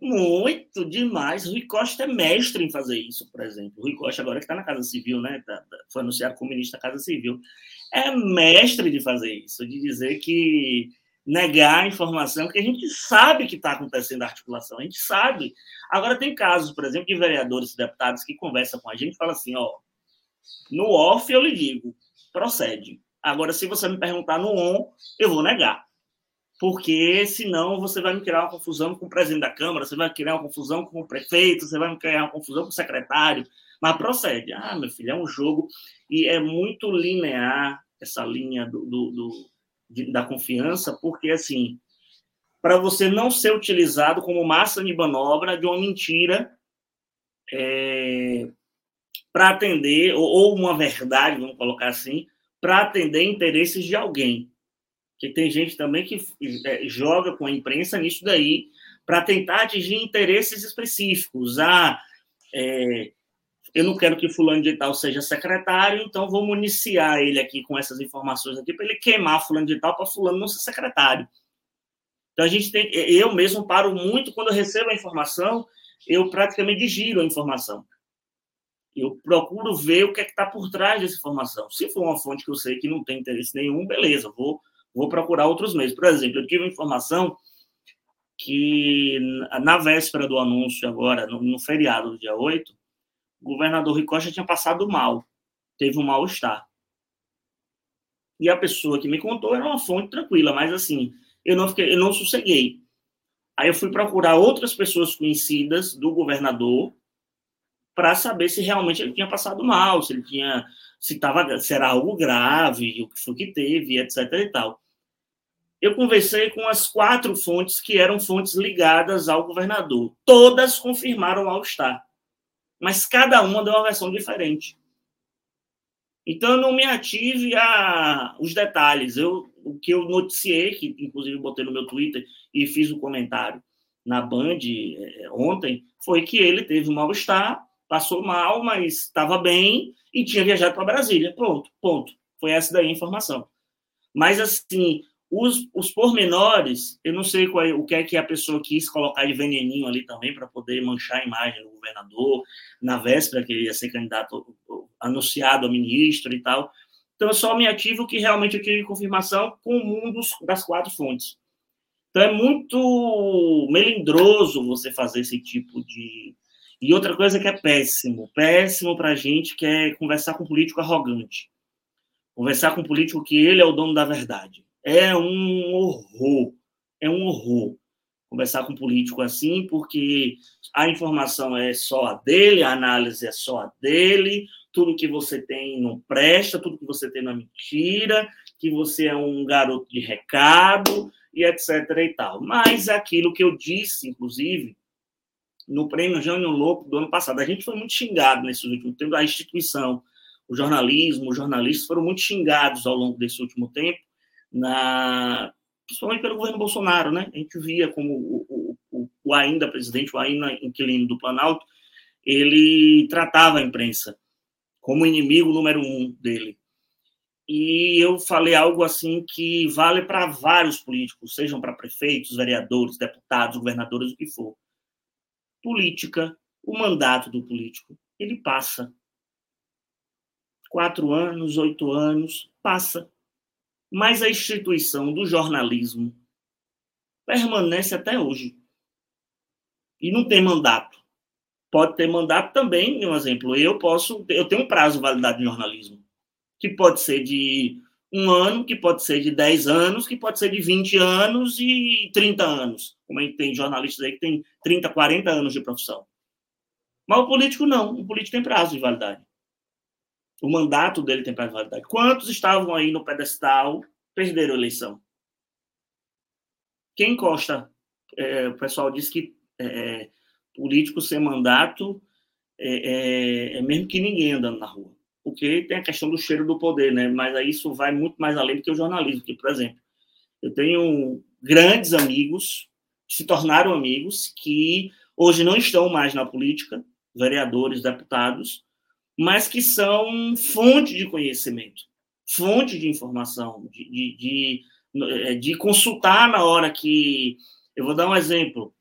Muito demais. Rui Costa é mestre em fazer isso, por exemplo. Rui Costa, agora que está na Casa Civil, né? Tá, tá, foi anunciado como ministro da Casa Civil. É mestre de fazer isso, de dizer que negar a informação, que a gente sabe que está acontecendo a articulação, a gente sabe. Agora, tem casos, por exemplo, de vereadores e deputados que conversam com a gente e falam assim: ó, no off eu lhe digo, procede. Agora, se você me perguntar no on, eu vou negar porque senão você vai me criar uma confusão com o presidente da Câmara, você vai criar uma confusão com o prefeito, você vai me criar uma confusão com o secretário, mas procede. Ah, meu filho, é um jogo e é muito linear essa linha do, do, do de, da confiança, porque assim, para você não ser utilizado como massa de manobra de uma mentira é, para atender, ou, ou uma verdade, vamos colocar assim, para atender interesses de alguém que tem gente também que é, joga com a imprensa nisso daí para tentar atingir interesses específicos. Ah, é, eu não quero que fulano de tal seja secretário, então vou municiar ele aqui com essas informações aqui para ele queimar fulano de tal para fulano não ser secretário. Então a gente tem, eu mesmo paro muito quando eu recebo a informação, eu praticamente giro a informação. Eu procuro ver o que é está por trás dessa informação. Se for uma fonte que eu sei que não tem interesse nenhum, beleza, vou vou procurar outros meios. Por exemplo, eu tive informação que na véspera do anúncio, agora, no, no feriado do dia 8, o governador Ricocha tinha passado mal, teve um mal-estar. E a pessoa que me contou era uma fonte tranquila, mas assim, eu não fiquei, eu não sosseguei. Aí eu fui procurar outras pessoas conhecidas do governador para saber se realmente ele tinha passado mal, se ele tinha se tava se era algo grave, o que foi que teve, etc e tal eu conversei com as quatro fontes que eram fontes ligadas ao governador. Todas confirmaram ao estar, mas cada uma deu uma versão diferente. Então, eu não me ative a os detalhes. Eu, o que eu noticiei, que inclusive botei no meu Twitter e fiz o um comentário na Band é, ontem, foi que ele teve um mal-estar, passou mal, mas estava bem e tinha viajado para Brasília. Pronto, ponto. Foi essa daí a informação. Mas, assim, os, os pormenores, eu não sei qual é, o que é que a pessoa quis colocar de veneninho ali também para poder manchar a imagem do governador, na véspera que ele ia ser candidato, anunciado a ministro e tal. Então, eu só me ativo que realmente eu tive confirmação com um dos, das quatro fontes. Então, é muito melindroso você fazer esse tipo de. E outra coisa que é péssimo, péssimo para a gente, que é conversar com um político arrogante. Conversar com um político que ele é o dono da verdade. É um horror, é um horror conversar com um político assim, porque a informação é só a dele, a análise é só a dele, tudo que você tem não presta, tudo que você tem não é mentira, que você é um garoto de recado e etc e tal. Mas é aquilo que eu disse, inclusive, no prêmio Jânio Lopo do ano passado, a gente foi muito xingado nesses últimos tempos, a instituição, o jornalismo, os jornalistas foram muito xingados ao longo desse último tempo, na, principalmente pelo governo Bolsonaro, né? A gente via como o, o, o ainda presidente, o ainda inquilino do Planalto, ele tratava a imprensa como inimigo número um dele. E eu falei algo assim que vale para vários políticos, sejam para prefeitos, vereadores, deputados, governadores, o que for. Política, o mandato do político, ele passa. Quatro anos, oito anos, passa mas a instituição do jornalismo permanece até hoje. E não tem mandato. Pode ter mandato também, um exemplo, eu posso, eu tenho um prazo de validade de jornalismo, que pode ser de um ano, que pode ser de 10 anos, que pode ser de 20 anos e 30 anos. Como a gente tem jornalistas aí que tem 30, 40 anos de profissão. Mas o político não, o político tem prazo de validade. O mandato dele tem prazo de validade. Quantos estavam aí no pedestal, perderam a eleição? Quem encosta? É, o pessoal diz que é, é, político sem mandato é, é, é, mesmo que ninguém andando na rua. Porque tem a questão do cheiro do poder, né? Mas aí isso vai muito mais além do que o jornalismo. Que, por exemplo, eu tenho grandes amigos se tornaram amigos que hoje não estão mais na política, vereadores, deputados, mas que são fonte de conhecimento, fonte de informação, de, de, de, é, de consultar na hora que. Eu vou dar um exemplo.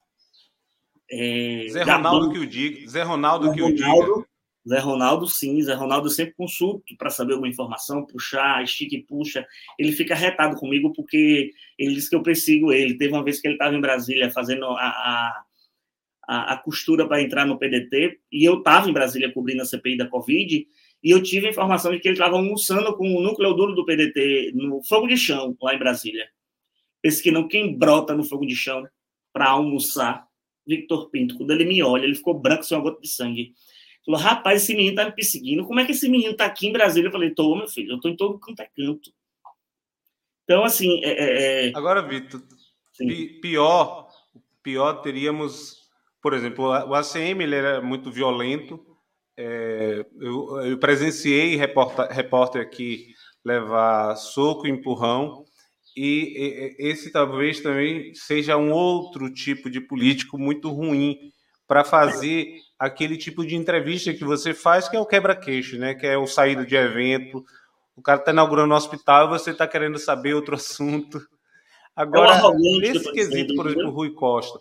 É, Zé Ronaldo que o diga. Zé Ronaldo que Zé o diga. Zé Ronaldo, sim. Zé Ronaldo eu sempre consulto para saber alguma informação, puxar, estica e puxa. Ele fica retado comigo porque ele disse que eu persigo ele. Teve uma vez que ele estava em Brasília fazendo a, a, a costura para entrar no PDT e eu estava em Brasília cobrindo a CPI da Covid e eu tive a informação de que ele estava almoçando com o núcleo duro do PDT no fogo de chão, lá em Brasília. Esse que não quem brota no fogo de chão para almoçar, Victor Pinto. Quando ele me olha, ele ficou branco sem uma gota de sangue. Falou, rapaz, esse menino tá me perseguindo. Como é que esse menino tá aqui em Brasília? Eu falei, tô, meu filho, eu tô em todo canto é canto. Então, assim, é, é, é, Agora, Vitor, pi- pior, pior teríamos, por exemplo, o ACM ele era muito violento. É, eu, eu presenciei reporta- repórter aqui levar soco e empurrão. E- e- esse talvez também seja um outro tipo de político muito ruim para fazer aquele tipo de entrevista que você faz, que é o quebra-queixo, né? Que é o saída de evento. O cara está inaugurando um hospital e você está querendo saber outro assunto. Agora, eu nesse tô quesito, por exemplo? Rui Costa,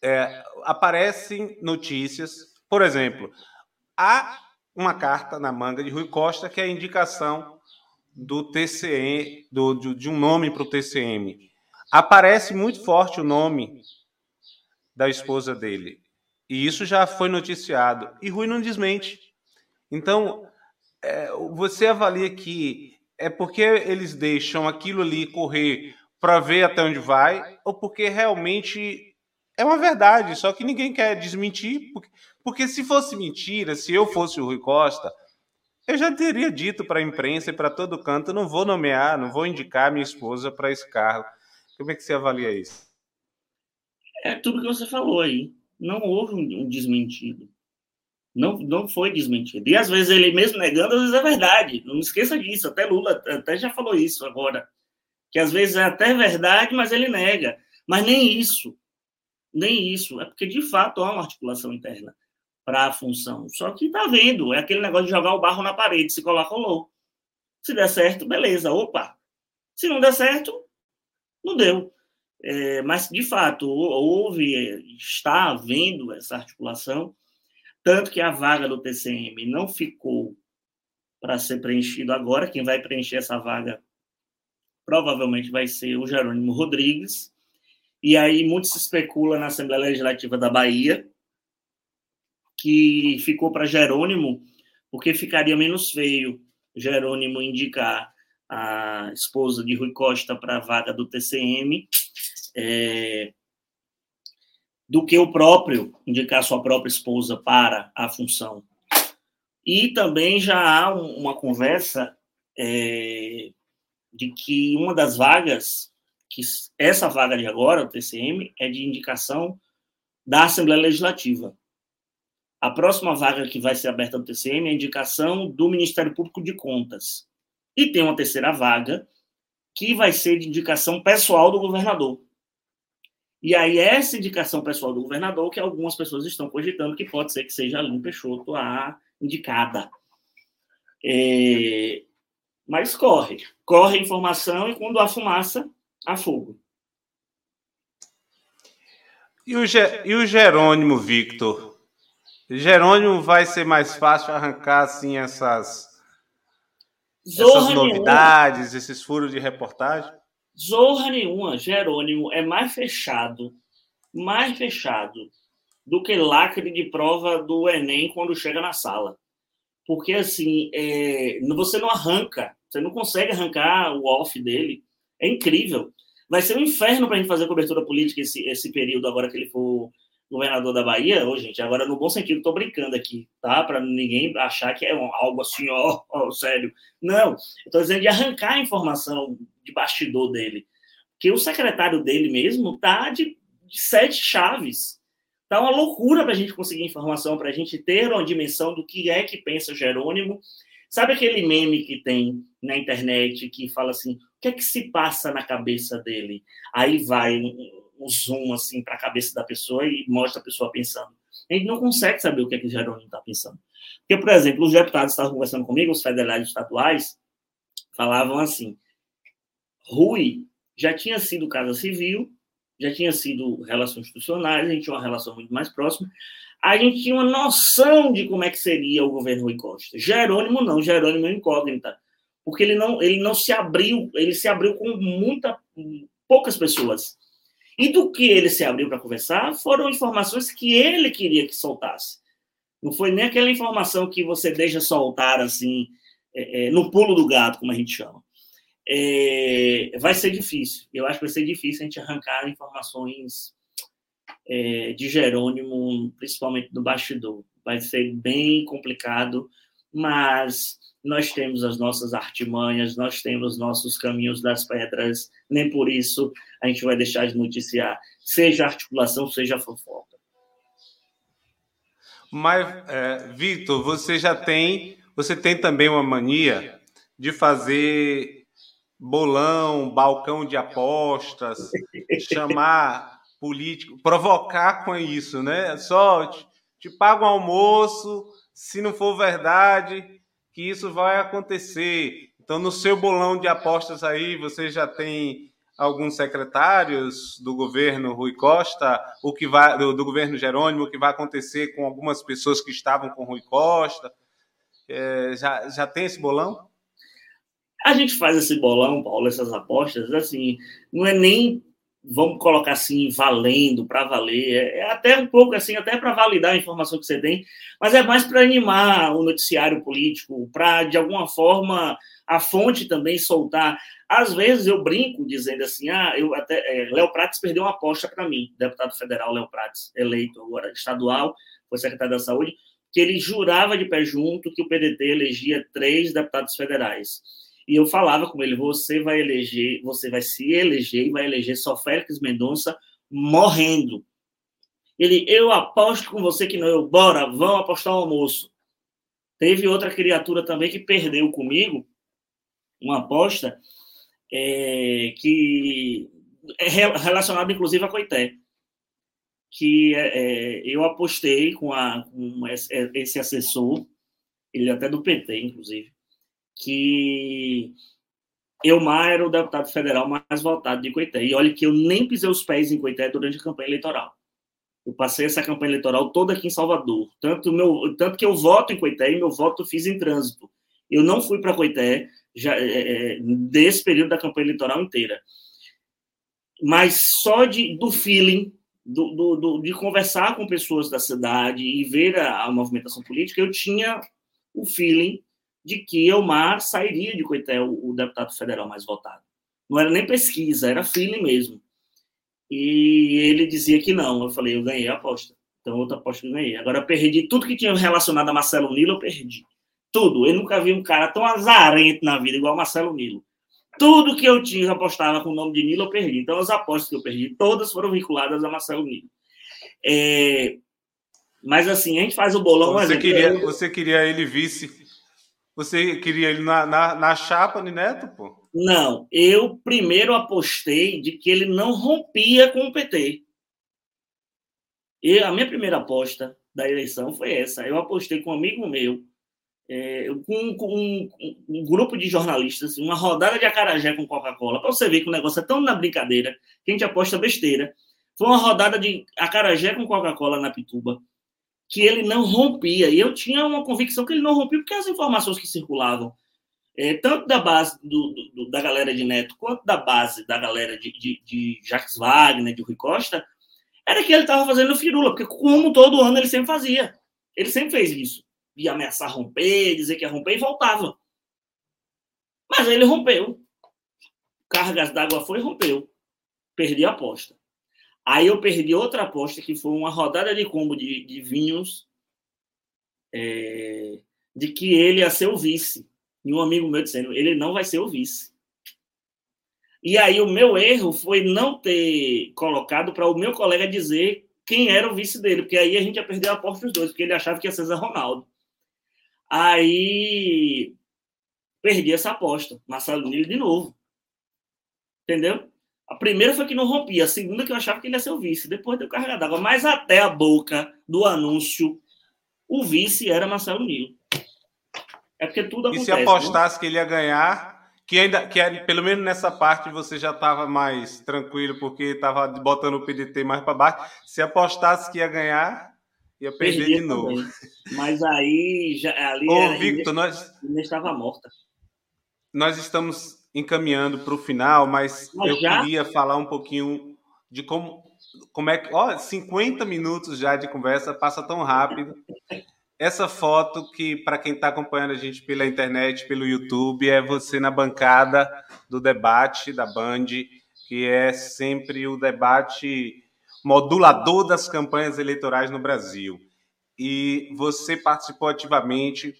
é, aparecem notícias, por exemplo, há uma carta na manga de Rui Costa que é a indicação do TCM, do, de, de um nome para o TCM. Aparece muito forte o nome da esposa dele. E isso já foi noticiado. E Rui não desmente. Então, é, você avalia que é porque eles deixam aquilo ali correr para ver até onde vai, ou porque realmente é uma verdade, só que ninguém quer desmentir. Porque, porque se fosse mentira, se eu fosse o Rui Costa, eu já teria dito para a imprensa e para todo canto: não vou nomear, não vou indicar minha esposa para esse cargo. Como é que você avalia isso? É tudo que você falou aí. Não houve um, um desmentido. Não, não foi desmentido. E às vezes ele mesmo negando, às vezes é verdade. Não esqueça disso. Até Lula até já falou isso agora. Que às vezes é até verdade, mas ele nega. Mas nem isso. Nem isso. É porque, de fato, há uma articulação interna para a função. Só que está vendo. É aquele negócio de jogar o barro na parede. Se colar, colou. Se der certo, beleza. Opa. Se não der certo, não deu. É, mas, de fato, houve, está havendo essa articulação, tanto que a vaga do TCM não ficou para ser preenchido agora. Quem vai preencher essa vaga provavelmente vai ser o Jerônimo Rodrigues. E aí muito se especula na Assembleia Legislativa da Bahia que ficou para Jerônimo, porque ficaria menos feio Jerônimo indicar a esposa de Rui Costa para a vaga do TCM é, do que o próprio indicar sua própria esposa para a função. E também já há um, uma conversa é, de que uma das vagas, que essa vaga de agora, o TCM, é de indicação da Assembleia Legislativa. A próxima vaga que vai ser aberta no TCM é a indicação do Ministério Público de Contas. E tem uma terceira vaga, que vai ser de indicação pessoal do governador. E aí, essa indicação pessoal do governador, que algumas pessoas estão cogitando que pode ser que seja a Aline Peixoto a indicada. É... Mas corre. Corre a informação e quando há fumaça, há fogo. E o, Ge- e o Jerônimo, Victor? Jerônimo vai ser mais fácil arrancar assim essas, essas novidades, esses furos de reportagem? Zorra nenhuma. Jerônimo é mais fechado, mais fechado do que lacre de prova do Enem quando chega na sala. Porque, assim, é, você não arranca, você não consegue arrancar o off dele. É incrível. Vai ser um inferno para a gente fazer cobertura política esse, esse período agora que ele for governador da Bahia. Ô, gente, agora no bom sentido, estou brincando aqui, tá? Para ninguém achar que é algo assim, ó, ó, sério. Não, estou dizendo de arrancar a informação de bastidor dele. Porque o secretário dele mesmo tá de, de sete chaves. Tá uma loucura para a gente conseguir informação, para a gente ter uma dimensão do que é que pensa Jerônimo. Sabe aquele meme que tem na internet que fala assim: o que é que se passa na cabeça dele? Aí vai um, um zoom assim para a cabeça da pessoa e mostra a pessoa pensando. A gente não consegue saber o que é que Jerônimo está pensando. Porque, por exemplo, os deputados estavam conversando comigo, os federais estaduais, falavam assim: Rui já tinha sido Casa Civil, já tinha sido relações institucionais, a gente tinha uma relação muito mais próxima, a gente tinha uma noção de como é que seria o governo Rui Costa. Jerônimo não, Jerônimo é incógnita, porque ele não, ele não se abriu, ele se abriu com muita poucas pessoas. E do que ele se abriu para conversar foram informações que ele queria que soltasse. Não foi nem aquela informação que você deixa soltar assim, é, é, no pulo do gato, como a gente chama. É, vai ser difícil. Eu acho que vai ser difícil a gente arrancar informações é, de Jerônimo, principalmente do bastidor. Vai ser bem complicado, mas nós temos as nossas artimanhas, nós temos nossos caminhos das pedras, nem por isso a gente vai deixar de noticiar, seja articulação, seja fofoca. Mas, é, Vitor, você já tem, você tem também uma mania de fazer bolão, balcão de apostas, chamar político, provocar com isso, né? Só te, te pago um almoço, se não for verdade, que isso vai acontecer. Então, no seu bolão de apostas aí, você já tem alguns secretários do governo Rui Costa, o que vai do, do governo Jerônimo, o que vai acontecer com algumas pessoas que estavam com Rui Costa. É, já, já tem esse bolão? A gente faz esse bolão, Paulo, essas apostas, assim, não é nem vamos colocar assim, valendo, para valer, é, é, até um pouco assim, até para validar a informação que você tem, mas é mais para animar o noticiário político, para, de alguma forma, a fonte também soltar. Às vezes eu brinco dizendo assim, ah, eu até, é, Léo Prates perdeu uma aposta para mim, deputado federal Léo Prates, eleito agora estadual, foi secretário da Saúde, que ele jurava de pé junto que o PDT elegia três deputados federais. E eu falava com ele: você vai eleger, você vai se eleger e vai eleger só Félix Mendonça morrendo. Ele, eu aposto com você que não, eu, bora, vamos apostar o almoço. Teve outra criatura também que perdeu comigo uma aposta é, que é relacionada, inclusive, a Coité. Que é, é, eu apostei com, a, com esse assessor, ele é até do PT, inclusive, que Elmar era o deputado federal mais votado de Coité. E olha que eu nem pisei os pés em Coité durante a campanha eleitoral. Eu passei essa campanha eleitoral toda aqui em Salvador. Tanto, meu, tanto que eu voto em Coité e meu voto eu fiz em trânsito. Eu não fui para Coité já, é, é, desse período da campanha eleitoral inteira. Mas só de, do feeling, do, do, do, de conversar com pessoas da cidade e ver a, a movimentação política, eu tinha o feeling de que Elmar sairia de Coité, o, deputado federal mais votado. Não era nem pesquisa, era feeling mesmo. E ele dizia que não. Eu falei, eu ganhei a aposta. Então, outra aposta que eu ganhei. Agora, eu perdi tudo que tinha relacionado a Marcelo Nilo, eu perdi. Tudo. Eu nunca vi um cara tão azarento na vida igual Marcelo Nilo. Tudo que eu tinha, apostava com o nome de Nilo, eu perdi. Então, as apostas que eu perdi, todas foram vinculadas a Marcelo Nilo. É... Mas, assim, a gente faz o bolão... Você, queria, você queria ele vice você queria ele na, na, na chapa de Neto, pô? Não, eu primeiro apostei de que ele não rompia com o PT. E a minha primeira aposta da eleição foi essa. Eu apostei com um amigo meu, é, com, com um, um, grupo de jornalistas, uma rodada de acarajé com Coca-Cola, para você ver que o negócio é tão na brincadeira que a gente aposta besteira. Foi uma rodada de acarajé com Coca-Cola na Pituba que ele não rompia. E eu tinha uma convicção que ele não rompia, porque as informações que circulavam, é, tanto da base do, do, da galera de Neto, quanto da base da galera de, de, de Jacques Wagner, de Rui Costa, era que ele estava fazendo firula, porque como todo ano ele sempre fazia. Ele sempre fez isso. Ia ameaçar romper, dizer que ia romper e voltava. Mas ele rompeu. Cargas d'água foi e rompeu. Perdi a aposta. Aí eu perdi outra aposta, que foi uma rodada de combo de, de vinhos, é, de que ele ia ser o vice. E um amigo meu dizendo, ele não vai ser o vice. E aí o meu erro foi não ter colocado para o meu colega dizer quem era o vice dele, porque aí a gente ia perder a aposta dos dois, porque ele achava que ia ser Zé Ronaldo. Aí perdi essa aposta. Marcelo Nilo de novo. Entendeu? A primeira foi que não rompia, a segunda que eu achava que ele ia ser o vice. Depois deu carga d'água. Mas até a boca do anúncio, o vice era Marcelo Nilo. É porque tudo acontece. E se apostasse né? que ele ia ganhar, Que ainda, que é, pelo menos nessa parte você já estava mais tranquilo, porque estava botando o PDT mais para baixo. Se apostasse que ia ganhar, ia perder Perdia de novo. também. Mas aí, já, ali Ô, era- Victor, Inês- nós, Inês estava morta. nós estamos encaminhando para o final, mas, Mas eu já? queria falar um pouquinho de como, como é que. Ó, 50 minutos já de conversa, passa tão rápido. Essa foto que, para quem está acompanhando a gente pela internet, pelo YouTube, é você na bancada do debate da Band, que é sempre o debate modulador das campanhas eleitorais no Brasil. E você participou ativamente.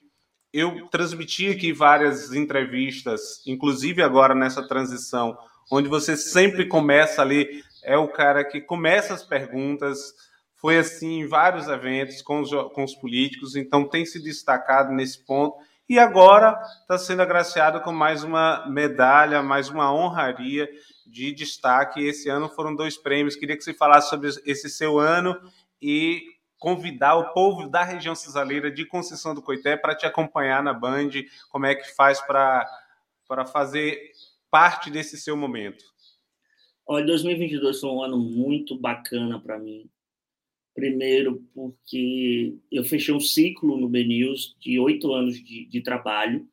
Eu transmiti aqui várias entrevistas, inclusive agora nessa transição, onde você sempre começa ali, é o cara que começa as perguntas, foi assim em vários eventos com os, com os políticos, então tem se destacado nesse ponto. E agora está sendo agraciado com mais uma medalha, mais uma honraria de destaque. Esse ano foram dois prêmios. Queria que você falasse sobre esse seu ano e convidar o povo da região cisaleira de Conceição do Coité para te acompanhar na Band, como é que faz para fazer parte desse seu momento. Olha, 2022 foi um ano muito bacana para mim. Primeiro, porque eu fechei um ciclo no BNews de oito anos de, de trabalho.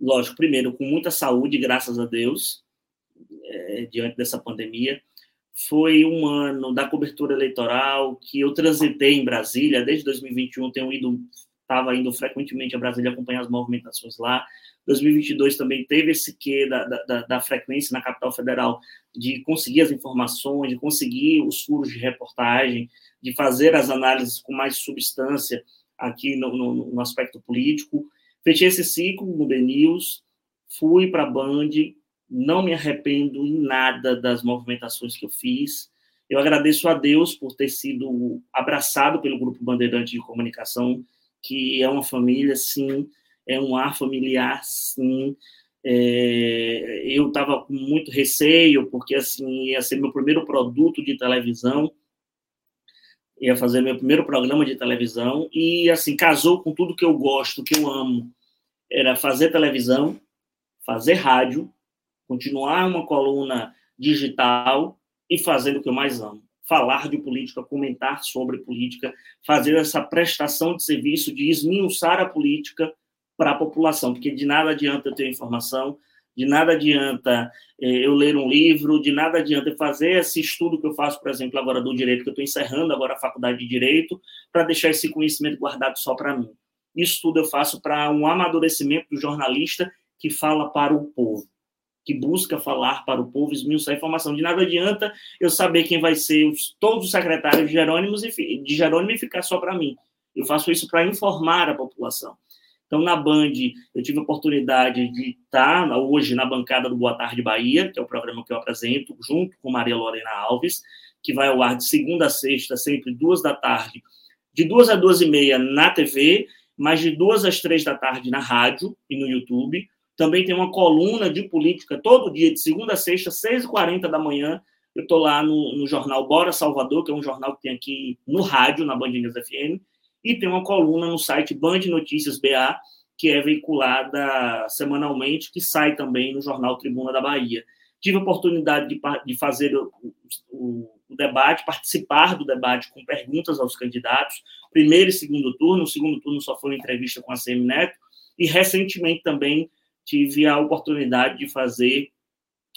Lógico, primeiro, com muita saúde, graças a Deus, eh, diante dessa pandemia. Foi um ano da cobertura eleitoral que eu transitei em Brasília. Desde 2021, tenho ido, estava indo frequentemente a Brasília acompanhar as movimentações lá. 2022 também teve esse quê da, da, da frequência na capital federal de conseguir as informações, de conseguir os furos de reportagem, de fazer as análises com mais substância aqui no, no, no aspecto político. Fechei esse ciclo no BNews, fui para a Band, não me arrependo em nada das movimentações que eu fiz. Eu agradeço a Deus por ter sido abraçado pelo Grupo Bandeirante de Comunicação, que é uma família, sim, é um ar familiar, sim. É, eu estava com muito receio, porque assim ia ser meu primeiro produto de televisão, ia fazer meu primeiro programa de televisão, e assim, casou com tudo que eu gosto, que eu amo. Era fazer televisão, fazer rádio, continuar uma coluna digital e fazer o que eu mais amo. Falar de política, comentar sobre política, fazer essa prestação de serviço de esmiuçar a política para a população, porque de nada adianta eu ter informação, de nada adianta eh, eu ler um livro, de nada adianta eu fazer esse estudo que eu faço, por exemplo, agora do direito, que eu estou encerrando agora a faculdade de direito, para deixar esse conhecimento guardado só para mim. Isso tudo eu faço para um amadurecimento do jornalista que fala para o povo, que busca falar para o povo, esmiuçar informação. De nada adianta eu saber quem vai ser os, todos os secretários de Jerônimos e de Jerônimo e ficar só para mim. Eu faço isso para informar a população. Então, na Band, eu tive a oportunidade de estar hoje na bancada do Boa Tarde Bahia, que é o programa que eu apresento, junto com Maria Lorena Alves, que vai ao ar de segunda a sexta, sempre duas da tarde, de duas a duas e meia na TV, mas de duas às três da tarde na rádio e no YouTube. Também tem uma coluna de política todo dia, de segunda a sexta, seis e quarenta da manhã. Eu estou lá no, no jornal Bora Salvador, que é um jornal que tem aqui no rádio, na Band News FM, e tem uma coluna no site Band Notícias BA, que é veiculada semanalmente, que sai também no jornal Tribuna da Bahia. Tive a oportunidade de, de fazer o, o- o debate, participar do debate com perguntas aos candidatos, primeiro e segundo turno. O segundo turno só foi uma entrevista com a CM Neto, e recentemente também tive a oportunidade de fazer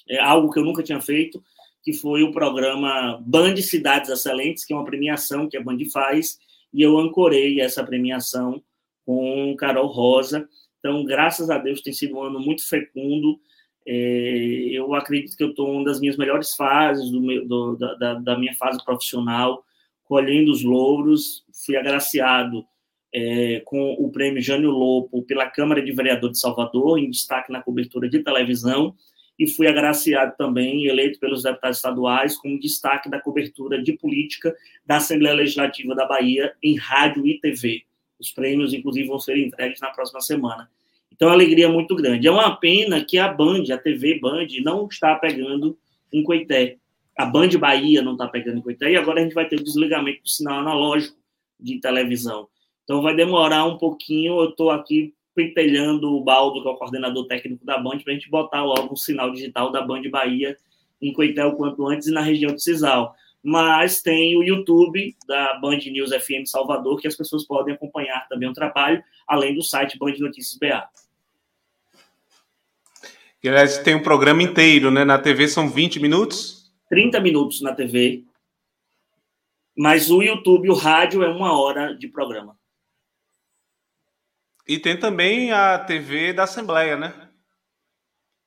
é, algo que eu nunca tinha feito, que foi o programa Band Cidades Excelentes, que é uma premiação que a Band faz, e eu ancorei essa premiação com Carol Rosa. Então, graças a Deus, tem sido um ano muito fecundo. É, eu acredito que eu estou uma das minhas melhores fases do meu, do, da, da minha fase profissional, colhendo os louros. Fui agraciado é, com o prêmio Jânio Lopo pela Câmara de Vereador de Salvador, em destaque na cobertura de televisão, e fui agraciado também, eleito pelos deputados estaduais, como destaque da cobertura de política da Assembleia Legislativa da Bahia em rádio e TV. Os prêmios, inclusive, vão ser entregues na próxima semana. Então, é uma alegria muito grande. É uma pena que a Band, a TV Band, não está pegando em Coité. A Band Bahia não está pegando em Coité, e agora a gente vai ter o desligamento do sinal analógico de televisão. Então, vai demorar um pouquinho. Eu estou aqui pentelhando o Baldo, que é o coordenador técnico da Band, para a gente botar logo um sinal digital da Band Bahia em Coitel quanto antes e na região de Cisal. Mas tem o YouTube da Band News FM Salvador, que as pessoas podem acompanhar também o trabalho, além do site Band Notícias BA. Que, aliás, tem um programa inteiro, né? Na TV são 20 minutos? 30 minutos na TV, mas o YouTube, o rádio, é uma hora de programa. E tem também a TV da Assembleia, né?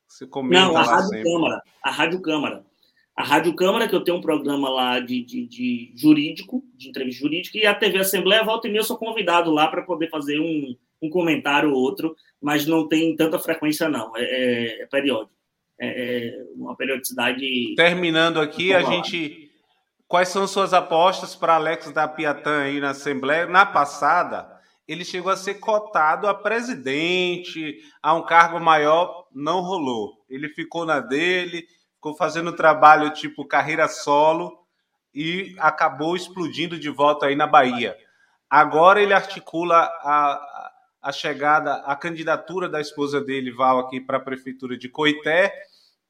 Você comenta Não, a Rádio sempre. Câmara. A Rádio Câmara. A Rádio Câmara, que eu tenho um programa lá de, de, de jurídico, de entrevista jurídica, e a TV Assembleia, volta e meia, eu sou convidado lá para poder fazer um, um comentário ou outro, mas não tem tanta frequência, não. É, é, é periódico. É, é uma periodicidade. Terminando aqui, a gente Quais são suas apostas para Alex da Piatã aí na Assembleia? Na passada, ele chegou a ser cotado a presidente, a um cargo maior, não rolou. Ele ficou na dele, ficou fazendo trabalho tipo carreira solo e acabou explodindo de volta aí na Bahia. Agora ele articula a, a chegada, a candidatura da esposa dele, Val, aqui para a prefeitura de Coité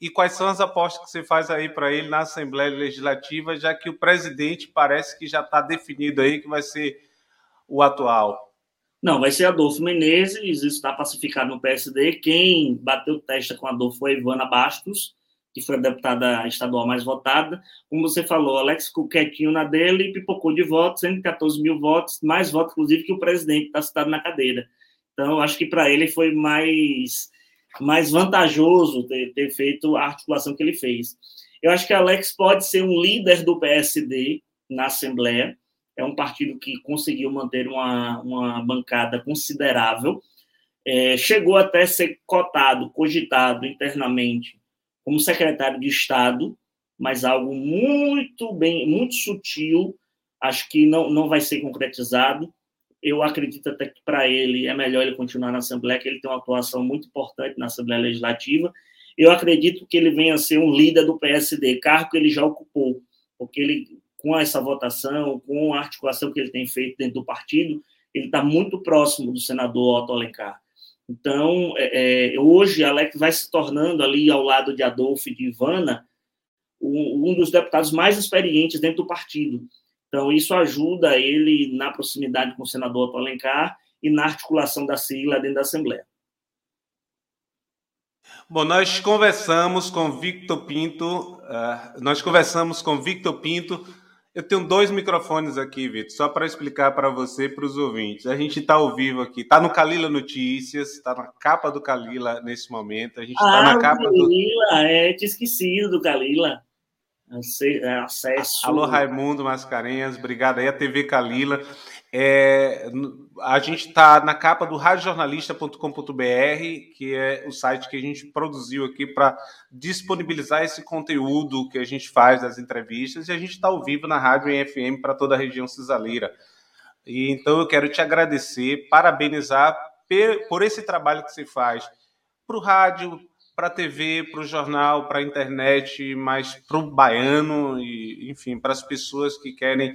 e quais são as apostas que você faz aí para ele na Assembleia Legislativa, já que o presidente parece que já está definido aí que vai ser o atual? Não, vai ser Adolfo Menezes, isso está pacificado no PSD. Quem bateu testa com Adolfo foi Ivana Bastos, que foi a deputada estadual mais votada. Como você falou, Alex ficou quietinho na dele e pipocou de votos, 114 mil votos, mais votos, inclusive, que o presidente está citado na cadeira. Então, acho que para ele foi mais mais vantajoso ter, ter, feito a articulação que ele fez. Eu acho que Alex pode ser um líder do PSD na Assembleia. É um partido que conseguiu manter uma, uma bancada considerável. É, chegou até ser cotado, cogitado internamente como secretário de Estado, mas algo muito bem, muito sutil. Acho que não, não vai ser concretizado eu acredito até que para ele é melhor ele continuar na Assembleia, que ele tem uma atuação muito importante na Assembleia Legislativa. Eu acredito que ele venha a ser um líder do PSD, cargo que ele já ocupou, porque ele, com essa votação, com a articulação que ele tem feito dentro do partido, ele está muito próximo do senador Otto Alencar. Então, é, é, hoje, Alex vai se tornando ali, ao lado de Adolfo e de Ivana, um, um dos deputados mais experientes dentro do partido. Então, isso ajuda ele na proximidade com o senador Otto Alencar e na articulação da sigla dentro da Assembleia. Bom, nós conversamos com Victor Pinto, uh, nós conversamos com Victor Pinto. Eu tenho dois microfones aqui, Victor, só para explicar para você e para os ouvintes. A gente está ao vivo aqui, está no Calila Notícias, está na capa do Calila nesse momento. A gente está ah, na capa Calila, do. Calila, é, tinha esquecido do Calila. É, acesso. Alô, Raimundo Mascarenhas, obrigado aí, a TV Calila. É, a gente está na capa do radiojornalista.com.br, que é o site que a gente produziu aqui para disponibilizar esse conteúdo que a gente faz das entrevistas, e a gente está ao vivo na rádio em FM para toda a região cisaleira. E, então eu quero te agradecer, parabenizar por esse trabalho que você faz para o rádio, para a TV, para o jornal, para a internet, mas para o baiano e, enfim, para as pessoas que querem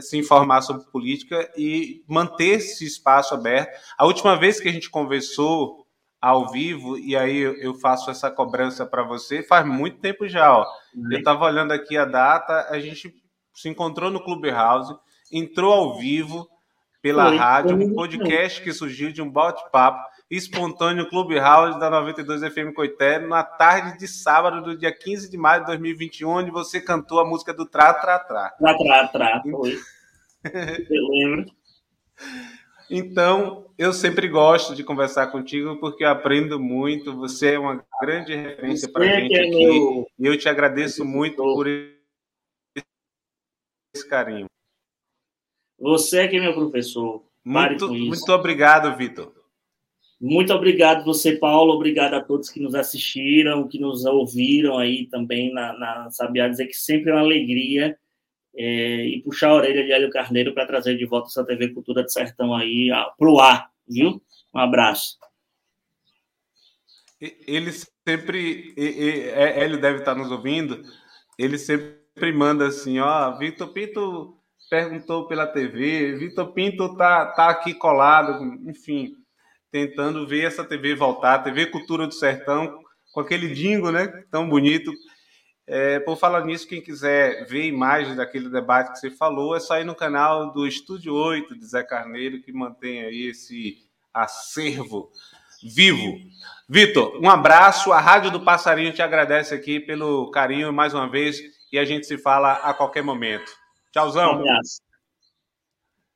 se informar sobre política e manter esse espaço aberto. A última vez que a gente conversou ao vivo, e aí eu faço essa cobrança para você, faz muito tempo já. Ó. Uhum. Eu estava olhando aqui a data, a gente se encontrou no Clubhouse, entrou ao vivo pela Oi, rádio, um podcast que surgiu de um bate-papo espontâneo Clubhouse da 92 FM Coité, na tarde de sábado do dia 15 de maio de 2021, onde você cantou a música do Tra Tra Tra. Tra Tra Tra, foi. Eu lembro. Então, eu sempre gosto de conversar contigo porque eu aprendo muito. Você é uma grande referência para a gente é aqui. Meu... E eu te agradeço muito por esse carinho. Você é que é meu professor. muito, muito obrigado, Vitor. Muito obrigado você, Paulo. Obrigado a todos que nos assistiram, que nos ouviram aí também na, na Sabiá. Dizer que sempre é uma alegria é, e puxar a orelha de Hélio Carneiro para trazer de volta essa TV Cultura de Sertão aí para o ar, viu? Um abraço. Ele sempre, é, Hélio deve estar nos ouvindo, ele sempre manda assim, ó, Vitor Pinto perguntou pela TV, Vitor Pinto tá, tá aqui colado, enfim tentando ver essa TV voltar, TV Cultura do Sertão, com aquele dingo, né? Tão bonito. É, por falar nisso, quem quiser ver imagens daquele debate que você falou, é só ir no canal do Estúdio 8 de Zé Carneiro, que mantém aí esse acervo vivo. Vitor, um abraço. A Rádio do Passarinho te agradece aqui pelo carinho mais uma vez e a gente se fala a qualquer momento. Tchauzão. Um abraço.